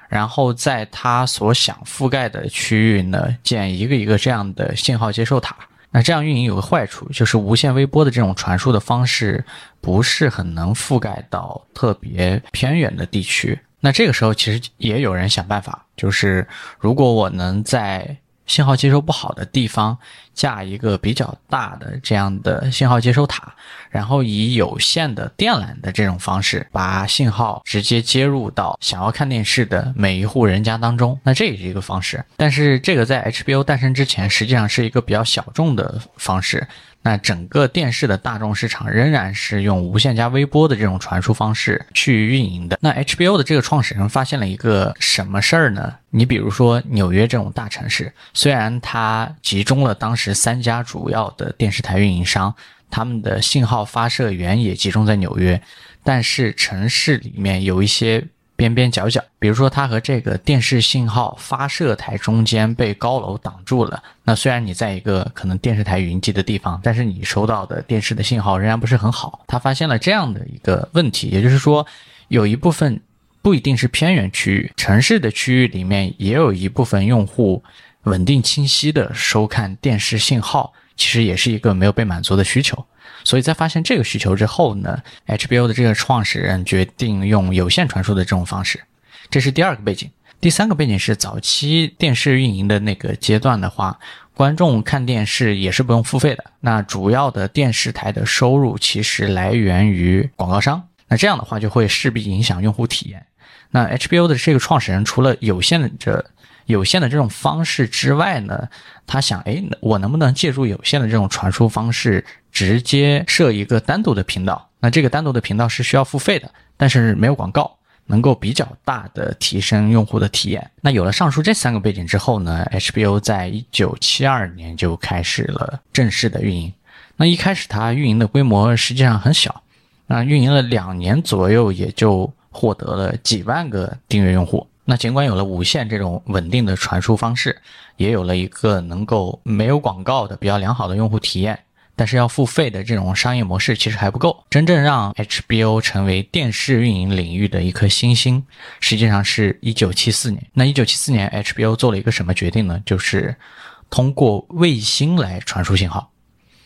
然后在他所想覆盖的区域呢建一个一个这样的信号接收塔。那这样运营有个坏处，就是无线微波的这种传输的方式不是很能覆盖到特别偏远的地区。那这个时候其实也有人想办法，就是如果我能在信号接收不好的地方架一个比较大的这样的信号接收塔，然后以有线的电缆的这种方式把信号直接接入到想要看电视的每一户人家当中，那这也是一个方式。但是这个在 HBO 诞生之前，实际上是一个比较小众的方式。那整个电视的大众市场仍然是用无线加微波的这种传输方式去运营的。那 HBO 的这个创始人发现了一个什么事儿呢？你比如说纽约这种大城市，虽然它集中了当时三家主要的电视台运营商，他们的信号发射源也集中在纽约，但是城市里面有一些。边边角角，比如说它和这个电视信号发射台中间被高楼挡住了。那虽然你在一个可能电视台云集的地方，但是你收到的电视的信号仍然不是很好。他发现了这样的一个问题，也就是说，有一部分不一定是偏远区域，城市的区域里面也有一部分用户稳定清晰的收看电视信号，其实也是一个没有被满足的需求。所以在发现这个需求之后呢，HBO 的这个创始人决定用有线传输的这种方式，这是第二个背景。第三个背景是早期电视运营的那个阶段的话，观众看电视也是不用付费的。那主要的电视台的收入其实来源于广告商，那这样的话就会势必影响用户体验。那 HBO 的这个创始人除了有线的这有线的这种方式之外呢，他想，哎，我能不能借助有线的这种传输方式，直接设一个单独的频道？那这个单独的频道是需要付费的，但是没有广告，能够比较大的提升用户的体验。那有了上述这三个背景之后呢，HBO 在一九七二年就开始了正式的运营。那一开始它运营的规模实际上很小，那运营了两年左右，也就获得了几万个订阅用户。那尽管有了无线这种稳定的传输方式，也有了一个能够没有广告的比较良好的用户体验，但是要付费的这种商业模式其实还不够。真正让 HBO 成为电视运营领域的一颗新星，实际上是一九七四年。那一九七四年，HBO 做了一个什么决定呢？就是通过卫星来传输信号。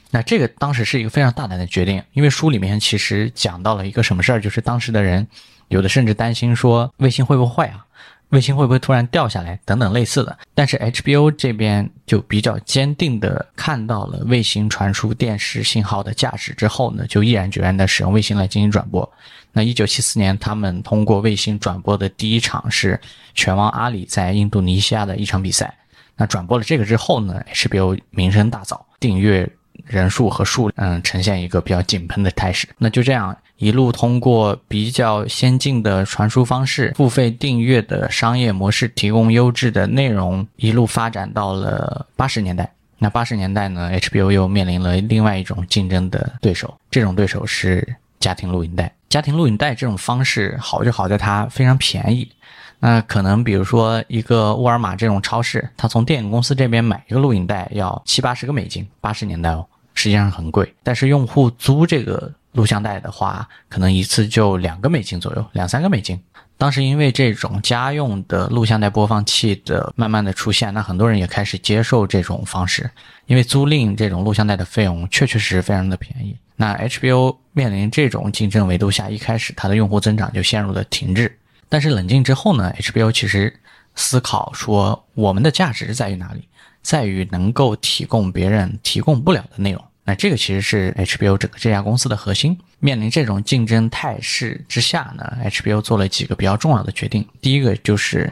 那这个当时是一个非常大胆的决定，因为书里面其实讲到了一个什么事儿，就是当时的人有的甚至担心说卫星会不会坏啊？卫星会不会突然掉下来？等等类似的，但是 HBO 这边就比较坚定的看到了卫星传输电视信号的价值之后呢，就毅然决然的使用卫星来进行转播。那一九七四年，他们通过卫星转播的第一场是拳王阿里在印度尼西亚的一场比赛。那转播了这个之后呢，HBO 名声大噪，订阅人数和数嗯呈现一个比较井喷的态势。那就这样。一路通过比较先进的传输方式、付费订阅的商业模式，提供优质的内容，一路发展到了八十年代。那八十年代呢，HBO 又面临了另外一种竞争的对手，这种对手是家庭录影带。家庭录影带这种方式好就好在它非常便宜。那可能比如说一个沃尔玛这种超市，它从电影公司这边买一个录影带要七八十个美金，八十年代哦，实际上很贵。但是用户租这个录像带的话，可能一次就两个美金左右，两三个美金。当时因为这种家用的录像带播放器的慢慢的出现，那很多人也开始接受这种方式，因为租赁这种录像带的费用确确实实非常的便宜。那 HBO 面临这种竞争维度下，一开始它的用户增长就陷入了停滞。但是冷静之后呢，HBO 其实思考说，我们的价值在于哪里？在于能够提供别人提供不了的内容。那这个其实是 HBO 整个这家公司的核心。面临这种竞争态势之下呢，HBO 做了几个比较重要的决定。第一个就是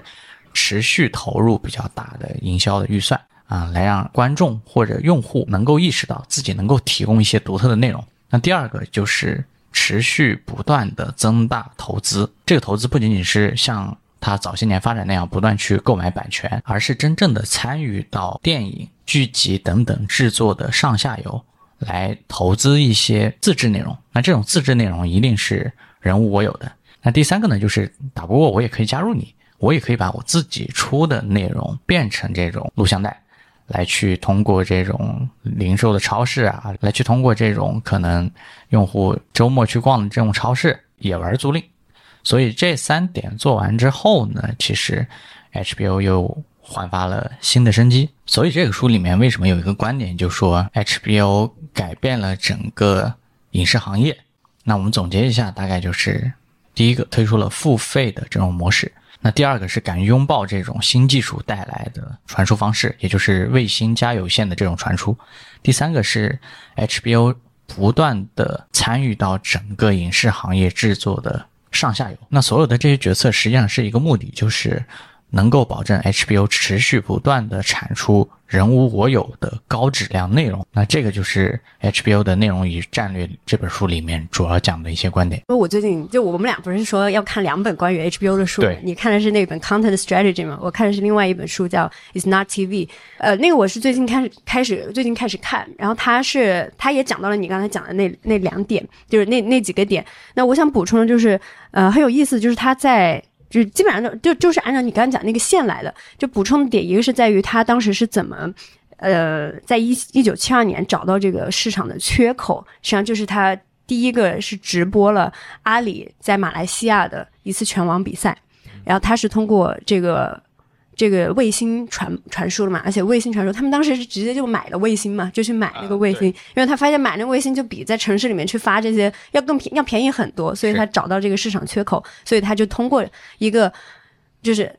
持续投入比较大的营销的预算啊，来让观众或者用户能够意识到自己能够提供一些独特的内容。那第二个就是持续不断的增大投资。这个投资不仅仅是像他早些年发展那样不断去购买版权，而是真正的参与到电影、剧集等等制作的上下游。来投资一些自制内容，那这种自制内容一定是人无我有的。那第三个呢，就是打不过我也可以加入你，我也可以把我自己出的内容变成这种录像带，来去通过这种零售的超市啊，来去通过这种可能用户周末去逛的这种超市也玩租赁。所以这三点做完之后呢，其实 HBO 又。焕发了新的生机，所以这个书里面为什么有一个观点，就说 HBO 改变了整个影视行业？那我们总结一下，大概就是第一个推出了付费的这种模式，那第二个是敢于拥抱这种新技术带来的传输方式，也就是卫星加有线的这种传输，第三个是 HBO 不断的参与到整个影视行业制作的上下游。那所有的这些决策实际上是一个目的，就是。能够保证 HBO 持续不断的产出人无我有的高质量内容，那这个就是 HBO 的内容与战略这本书里面主要讲的一些观点。因为我最近就我们俩不是说要看两本关于 HBO 的书，对，你看的是那本 Content Strategy 吗？我看的是另外一本书叫 It's Not TV，呃，那个我是最近开始开始最近开始看，然后他是他也讲到了你刚才讲的那那两点，就是那那几个点。那我想补充的就是，呃，很有意思，就是他在。就基本上就就就是按照你刚刚讲那个线来的，就补充的点一个是在于他当时是怎么，呃，在一一九七二年找到这个市场的缺口，实际上就是他第一个是直播了阿里在马来西亚的一次拳王比赛，然后他是通过这个。这个卫星传传输了嘛？而且卫星传输，他们当时是直接就买了卫星嘛，就去买那个卫星，因为他发现买那个卫星就比在城市里面去发这些要更便要便宜很多，所以他找到这个市场缺口，所以他就通过一个就是。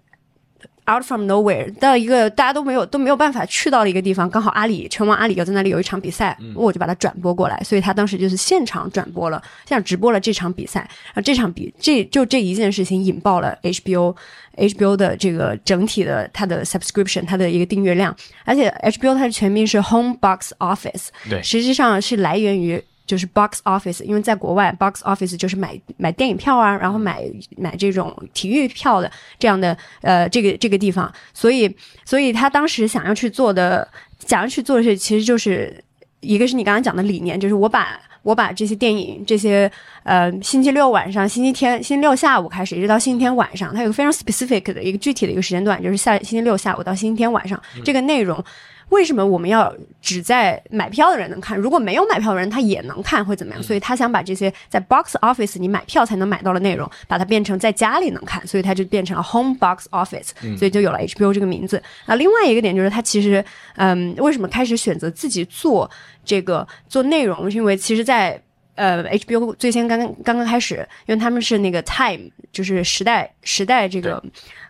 Out from nowhere 到一个大家都没有都没有办法去到的一个地方，刚好阿里拳王阿里要在那里有一场比赛，我就把它转播过来，所以他当时就是现场转播了，现场直播了这场比赛，然后这场比这就这一件事情引爆了 HBO HBO 的这个整体的它的 subscription 它的一个订阅量，而且 HBO 它的全名是 Home Box Office，对，实际上是来源于。就是 box office，因为在国外 box office 就是买买电影票啊，然后买买这种体育票的这样的呃这个这个地方，所以所以他当时想要去做的想要去做的事，其实就是一个是你刚刚讲的理念，就是我把我把这些电影这些呃星期六晚上、星期天、星期六下午开始，一直到星期天晚上，它有个非常 specific 的一个具体的一个时间段，就是下星期六下午到星期天晚上这个内容。为什么我们要只在买票的人能看？如果没有买票的人，他也能看，会怎么样？所以他想把这些在 box office 你买票才能买到的内容，把它变成在家里能看，所以他就变成了 home box office，所以就有了 HBO 这个名字。那另外一个点就是，他其实，嗯，为什么开始选择自己做这个做内容？是因为其实，在呃，HBO 最先刚刚刚刚开始，因为他们是那个 Time，就是时代时代这个。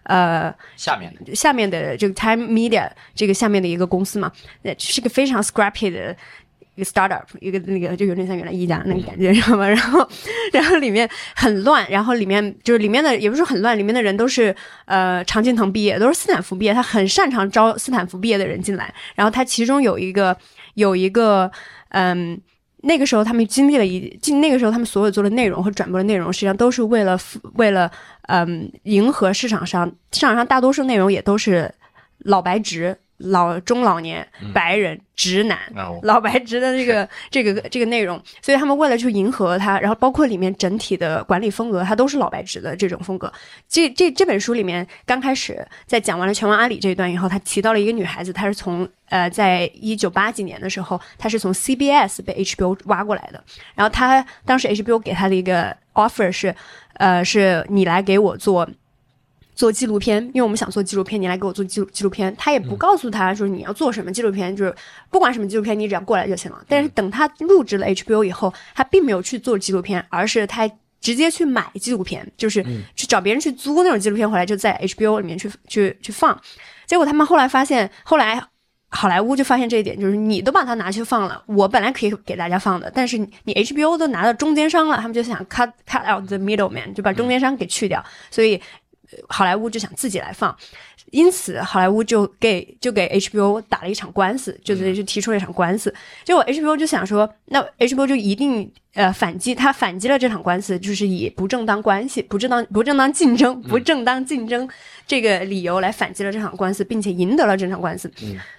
呃，下面的下面的这个 Time Media 这个下面的一个公司嘛，那，是个非常 scrappy 的一个 startup，一个那个就有点像原来一家那个感觉，知道吗？然后，然后里面很乱，然后里面就是里面的也不是很乱，里面的人都是呃常青藤毕业，都是斯坦福毕业，他很擅长招斯坦福毕业的人进来。然后他其中有一个有一个嗯。那个时候，他们经历了一，经那个时候，他们所有做的内容和转播的内容，实际上都是为了为了，嗯，迎合市场上市场上大多数内容也都是老白直老中老年白人直男。哦老白直的 这个这个这个内容，所以他们为了去迎合他，然后包括里面整体的管理风格，它都是老白直的这种风格。这这这本书里面刚开始在讲完了拳王阿里这一段以后，他提到了一个女孩子，她是从呃在一九八几年的时候，她是从 CBS 被 HBO 挖过来的，然后她当时 HBO 给她的一个 offer 是，呃是你来给我做。做纪录片，因为我们想做纪录片，你来给我做纪录纪录片。他也不告诉他说你要做什么纪录片，就是不管什么纪录片，你只要过来就行了。但是等他入职了 HBO 以后，他并没有去做纪录片，而是他直接去买纪录片，就是去找别人去租那种纪录片回来，就在 HBO 里面去去去放。结果他们后来发现，后来好莱坞就发现这一点，就是你都把它拿去放了，我本来可以给大家放的，但是你你 HBO 都拿到中间商了，他们就想 cut cut out the middleman，就把中间商给去掉，所以呃好莱坞就想自己来放。因此，好莱坞就给就给 HBO 打了一场官司，就是就提出了一场官司。结果 HBO 就想说，那 HBO 就一定呃反击，他反击了这场官司，就是以不正当关系、不正当不正当竞争、不正当竞争这个理由来反击了这场官司，并且赢得了这场官司。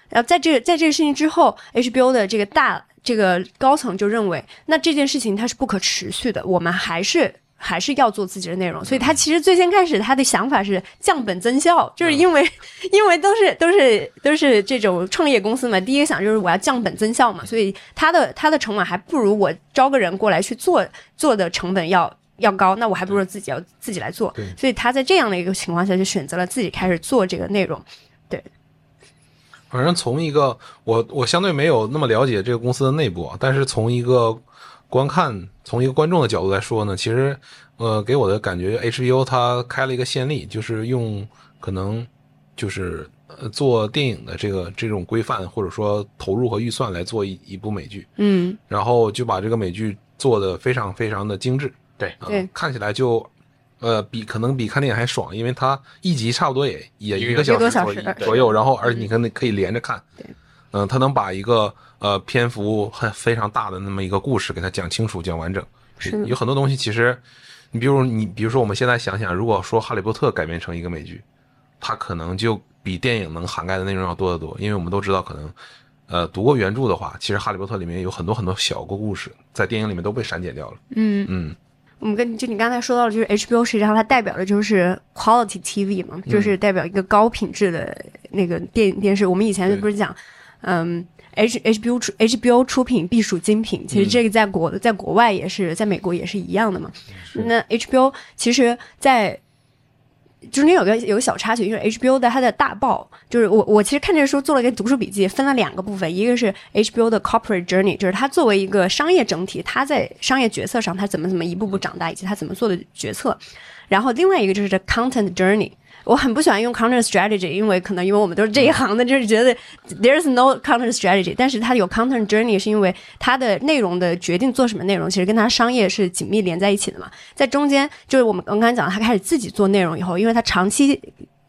然后在这在这个事情之后，HBO 的这个大这个高层就认为，那这件事情它是不可持续的，我们还是。还是要做自己的内容，所以他其实最先开始他的想法是降本增效，就是因为因为都是都是都是这种创业公司嘛，第一个想就是我要降本增效嘛，所以他的他的成本还不如我招个人过来去做做的成本要要高，那我还不如自己要自己来做，所以他在这样的一个情况下就选择了自己开始做这个内容，对，反正从一个我我相对没有那么了解这个公司的内部啊，但是从一个观看从一个观众的角度来说呢，其实呃给我的感觉，HBO 它开了一个先例，就是用可能就是呃做电影的这个这种规范或者说投入和预算来做一一部美剧，嗯，然后就把这个美剧做的非常非常的精致，对。看起来就。呃，比可能比看电影还爽，因为它一集差不多也也一个小一个多时左小时左右，然后而且你可能可以连着看，对，嗯、他能把一个呃篇幅很非常大的那么一个故事给他讲清楚、讲完整。是有很多东西其实，你比如你比如说我们现在想想，如果说《哈利波特》改编成一个美剧，它可能就比电影能涵盖的内容要多得多，因为我们都知道，可能呃读过原著的话，其实《哈利波特》里面有很多很多小个故事，在电影里面都被删减掉了。嗯嗯，我们跟就你刚才说到的，就是 HBO 实际上它代表的就是 quality TV 嘛，就是代表一个高品质的那个电电视。我们以前对不是讲，嗯，H HBO 出 HBO 出品必属精品，其实这个在国在国外也是，在美国也是一样的嘛。那 HBO 其实，在中间有个有个小插曲，因为 HBO 的它的大报，就是我我其实看这个书做了一个读书笔记，分了两个部分，一个是 HBO 的 corporate journey，就是它作为一个商业整体，它在商业决策上它怎么怎么一步步长大，以及它怎么做的决策，然后另外一个就是这 content journey。我很不喜欢用 counter strategy，因为可能因为我们都是这一行的，就是觉得 there's no counter strategy。但是它有 counter journey，是因为它的内容的决定做什么内容，其实跟它商业是紧密连在一起的嘛。在中间，就是我们刚刚讲，他开始自己做内容以后，因为他长期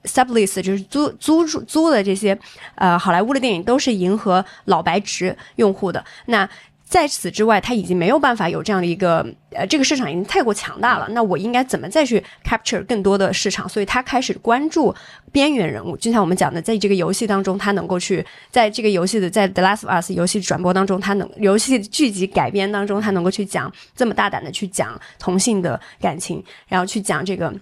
sublease 就是租租住租的这些呃好莱坞的电影都是迎合老白直用户的，那。在此之外，他已经没有办法有这样的一个呃，这个市场已经太过强大了。那我应该怎么再去 capture 更多的市场？所以他开始关注边缘人物，就像我们讲的，在这个游戏当中，他能够去在这个游戏的在 The Last of Us 游戏转播当中，他能游戏剧集改编当中，他能够去讲这么大胆的去讲同性的感情，然后去讲这个。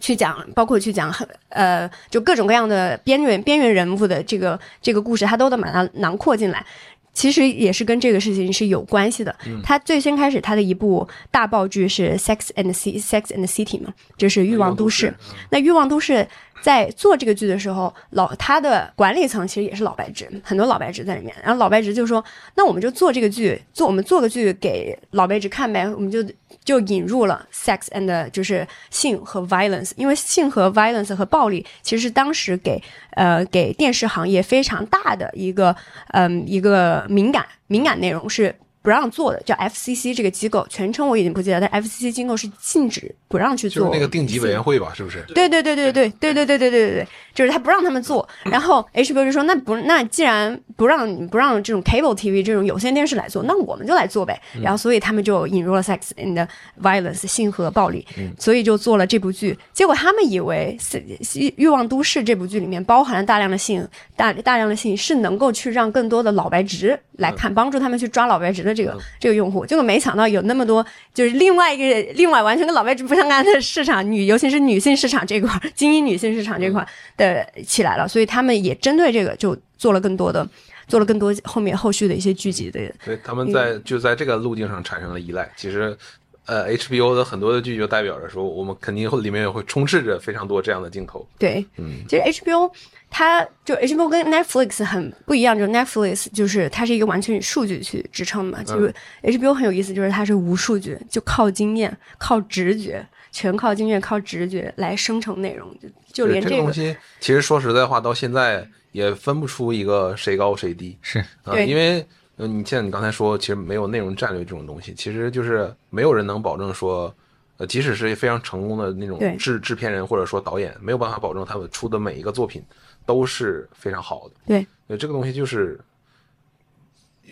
去讲，包括去讲，呃，就各种各样的边缘边缘人物的这个这个故事，他都能把它囊括进来。其实也是跟这个事情是有关系的。他最先开始他的一部大爆剧是《Sex and C Sex and City》嘛，就是《欲望都市》。那《欲望都市》在做这个剧的时候，老他的管理层其实也是老白直，很多老白直在里面。然后老白直就说：“那我们就做这个剧，做我们做个剧给老白直看呗，我们就就引入了 sex and 就是性和 violence，因为性和 violence 和暴力其实是当时给呃给电视行业非常大的一个嗯一个敏感敏感内容是。不让做的，叫 FCC 这个机构，全称我已经不记得，但 FCC 机构是禁止不让去做就是那个定级委员会吧，是不是？对对对对对对对对对对对对，就是他不让他们做，然后 HBO 就说那不那既然不让你不让这种 cable TV 这种有线电视来做，那我们就来做呗。然后所以他们就引入了 Sex and Violence 性和暴力，所以就做了这部剧。结果他们以为《欲望都市》这部剧里面包含了大量的性大大量的性是能够去让更多的老白直来看，帮助他们去抓老白直的这个这个用户。结果没想到有那么多就是另外一个另外完全跟老白直不相干的市场女，尤其是女性市场这块儿，精英女性市场这块儿的起来了，所以他们也针对这个就做了更多的。做了更多后面后续的一些剧集的，所以他们在就在这个路径上产生了依赖。其实，呃，HBO 的很多的剧就代表着说，我们肯定会里面也会充斥着非常多这样的镜头。对，嗯，其实 HBO 它就 HBO 跟 Netflix 很不一样，就是 Netflix 就是它是一个完全以数据去支撑的嘛，就是 HBO 很有意思，就是它是无数据，就靠经验、靠直觉，全靠经验、靠直觉来生成内容，就就连这个东西，其实说实在话，到现在也分不出一个谁高谁低。是。啊，对。因为。嗯，你像你刚才说，其实没有内容战略这种东西，其实就是没有人能保证说，呃，即使是非常成功的那种对。制制片人或者说导演，没有办法保证他们出的每一个作品都是非常好的。对对，这个东西就是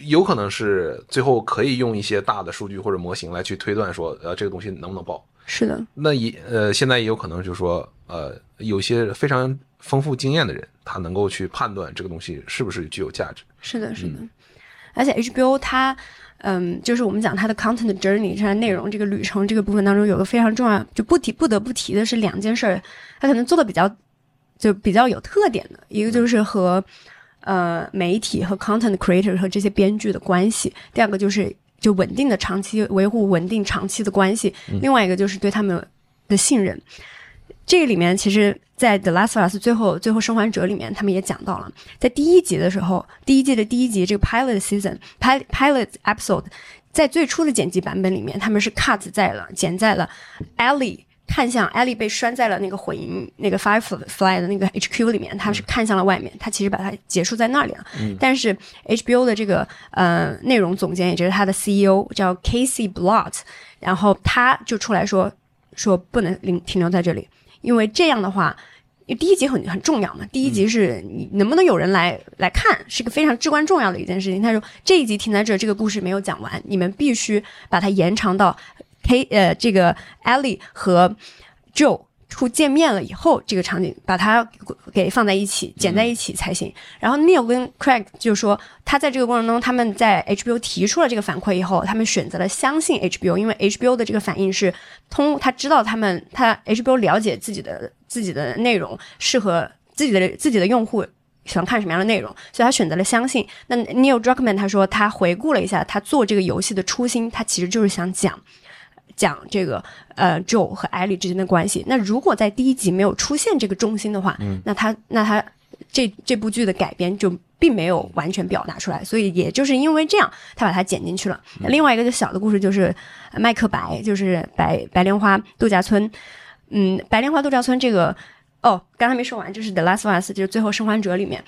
有可能是最后可以用一些大的数据或者模型来去推断说，呃，这个东西能不能爆。是的，那也呃，现在也有可能就是说，呃，有些非常丰富经验的人，他能够去判断这个东西是不是具有价值。是的，是的。而且 HBO 它，嗯，就是我们讲它的 content journey，它的内容这个旅程这个部分当中，有个非常重要，就不提不得不提的是两件事儿，它可能做的比较就比较有特点的，一个就是和呃媒体和 content creator 和这些编剧的关系，第二个就是就稳定的长期维护稳定长期的关系，另外一个就是对他们的信任。这个里面其实，在《The Last of Us》最后最后生还者里面，他们也讲到了，在第一集的时候，第一季的第一集这个 pilot season pilot pilot episode，在最初的剪辑版本里面，他们是 cut 在了剪在了 Ellie 看向 Ellie 被拴在了那个火营那个 Firefly 的那个 HQ 里面，他是看向了外面，他其实把它结束在那里了。但是 HBO 的这个呃内容总监，也就是他的 CEO 叫 Casey Blott，然后他就出来说说不能停停留在这里。因为这样的话，因为第一集很很重要嘛，第一集是你能不能有人来来看，是个非常至关重要的一件事情。他说这一集停在这，这个故事没有讲完，你们必须把它延长到 K 呃这个 Ellie 和 Joe 初见面了以后，这个场景把它给放在一起，剪在一起才行。然后 Neil 跟 Craig 就说，他在这个过程中，他们在 HBO 提出了这个反馈以后，他们选择了相信 HBO，因为 HBO 的这个反应是通，他知道他们，他 HBO 了解自己的自己的内容适合自己的自己的用户。喜欢看什么样的内容，所以他选择了相信。那 Neil Druckmann 他说，他回顾了一下他做这个游戏的初心，他其实就是想讲讲这个呃 Joe 和艾莉之间的关系。那如果在第一集没有出现这个中心的话，那他那他这这部剧的改编就并没有完全表达出来。所以也就是因为这样，他把它剪进去了。那另外一个就小的故事就是呃麦克白，就是白白莲花度假村。嗯，白莲花度假村这个哦，刚才没说完，就是《The Last Ones，》，就是最后生还者里面。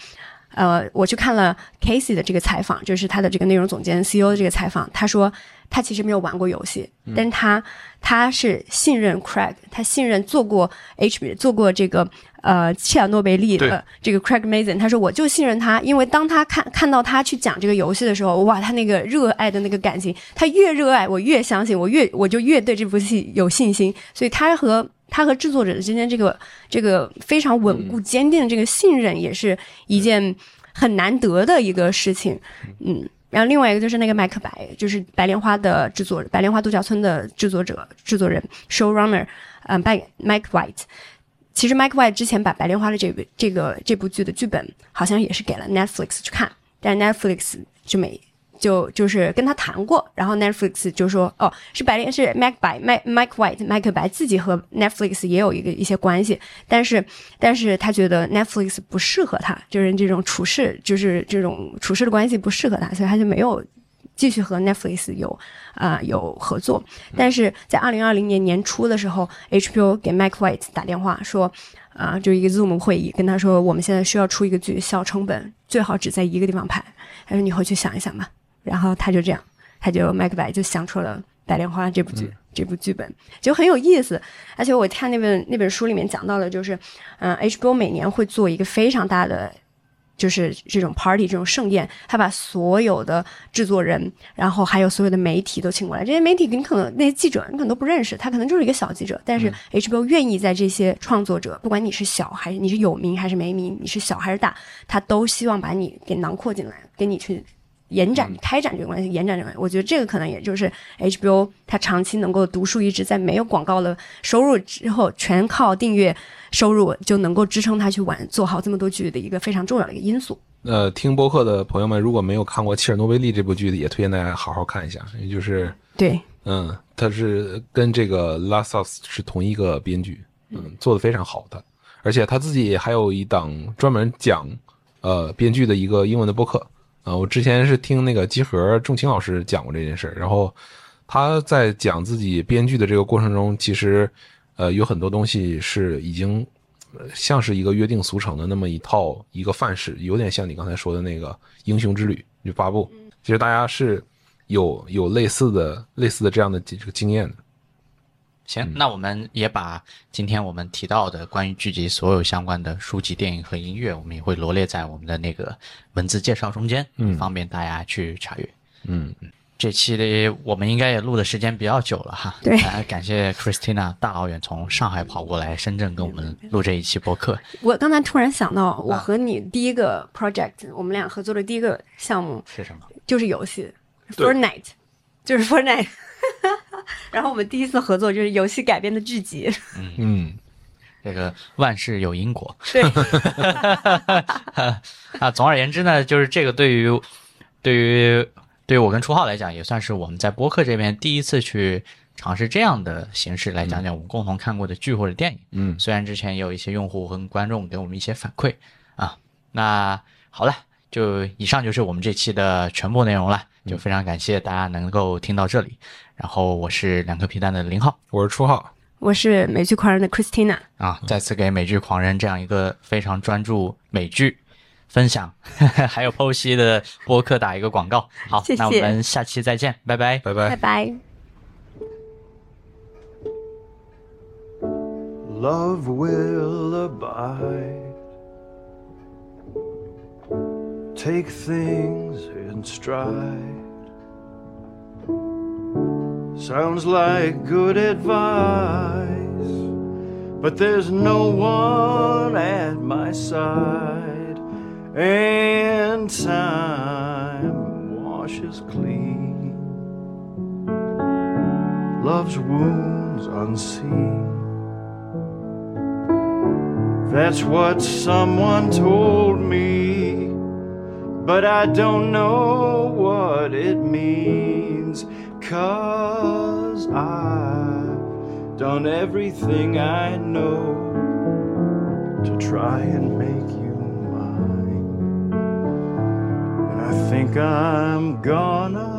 呃，我去看了 Casey 的这个采访，就是他的这个内容总监 CEO 的这个采访。他说他其实没有玩过游戏，但是他他是信任 Craig，他信任做过 H 做过这个呃切尔诺贝利对的这个 Craig Mazin。他说我就信任他，因为当他看看到他去讲这个游戏的时候，哇，他那个热爱的那个感情，他越热爱，我越相信，我越我就越对这部戏有信心。所以他和他和制作者之间这个这个非常稳固坚定的这个信任，也是一件很难得的一个事情，嗯。然后另外一个就是那个麦克白，就是白莲花的制作，白莲花度假村的制作者、制作人 showrunner，嗯、呃、，Mike White。其实 Mike White 之前把白莲花的这个这个这部剧的剧本，好像也是给了 Netflix 去看，但是 Netflix 就没就就是跟他谈过，然后 Netflix 就说哦，是白莲是 Mike 白 Mike Mike White 白自己和 Netflix 也有一个一些关系，但是但是他觉得 Netflix 不适合他，就是这种处事就是这种处事的关系不适合他，所以他就没有继续和 Netflix 有啊、有合作。但是在二零二零年年初的时候，HBO 给 Mike White 打电话说。啊，就一个 Zoom 会议，跟他说我们现在需要出一个剧，小成本，最好只在一个地方拍。他说你回去想一想吧。然后他就这样，他就麦克白就想出了《白莲花》这部剧、这部剧本，就很有意思。而且我看那本那本书里面讲到的，就是嗯、HBO 每年会做一个非常大的。就是这种 party 这种盛宴，他把所有的制作人，然后还有所有的媒体都请过来。这些媒体你可能那些记者你可能都不认识，他可能就是一个小记者，但是 HBO 愿意在这些创作者，不管你是小还是你是有名还是没名，你是小还是大，他都希望把你给囊括进来，给你去延展、开展这个关系，延展这个关系。我觉得这个可能也就是 HBO 它长期能够独树一帜，在没有广告的收入之后，全靠订阅收入就能够支撑它去玩做好这么多剧的一个非常重要的一个因素。呃，听播客的朋友们，如果没有看过《切尔诺贝利》这部剧的，也推荐大家好好看一下。也就是，对，嗯，他是跟这个 Last of 是同一个编剧，嗯，做的非常好的，而且他自己还有一档专门讲呃编剧的一个英文的播客啊、我之前是听那个集合仲青老师讲过这件事儿，然后他在讲自己编剧的这个过程中，其实呃有很多东西是已经呃像是一个约定俗成的那么一套一个范式，有点像你刚才说的那个《英雄之旅》就八部，其实大家是有有类似的类似的这样的这个经验的。行，那我们也把今天我们提到的关于剧集所有相关的书籍、电影和音乐，我们也会罗列在我们的那个文字介绍中间，嗯，方便大家去查阅。嗯，这期的我们应该也录的时间比较久了哈，对呃感谢 Christina 大老远从上海跑过来深圳跟我们录这一期播客。我刚才突然想到，我和你第一个 project，、我们俩合作的第一个项目是什么？就是游戏，Fortnite，就是 Fortnite。然后我们第一次合作就是游戏改编的剧集，嗯，这个万事有因果。对，啊，总而言之呢，就是这个对于对于对于我跟初浩来讲，也算是我们在播客这边第一次去尝试这样的形式来讲讲我们共同看过的剧或者电影。嗯虽然之前也有一些用户和观众给我们一些反馈啊，那好了，就以上就是我们这期的全部内容了，就非常感谢大家能够听到这里。然后我是两颗皮蛋的林浩。我是初浩，我是美剧狂人的 Christina，啊，再次给美剧狂人这样一个非常专注美剧分享 还有剖析的播客打一个广告。好，谢谢那我们下期再见，拜拜。拜拜拜。拜。love will abide. Take things in stride. Sounds like good advice, but there's no one at my side, and time washes clean love's wounds unseen. That's what someone told me, but I don't know what it means. Cause I've done everything I know to try and make you mine. And I think I'm gonna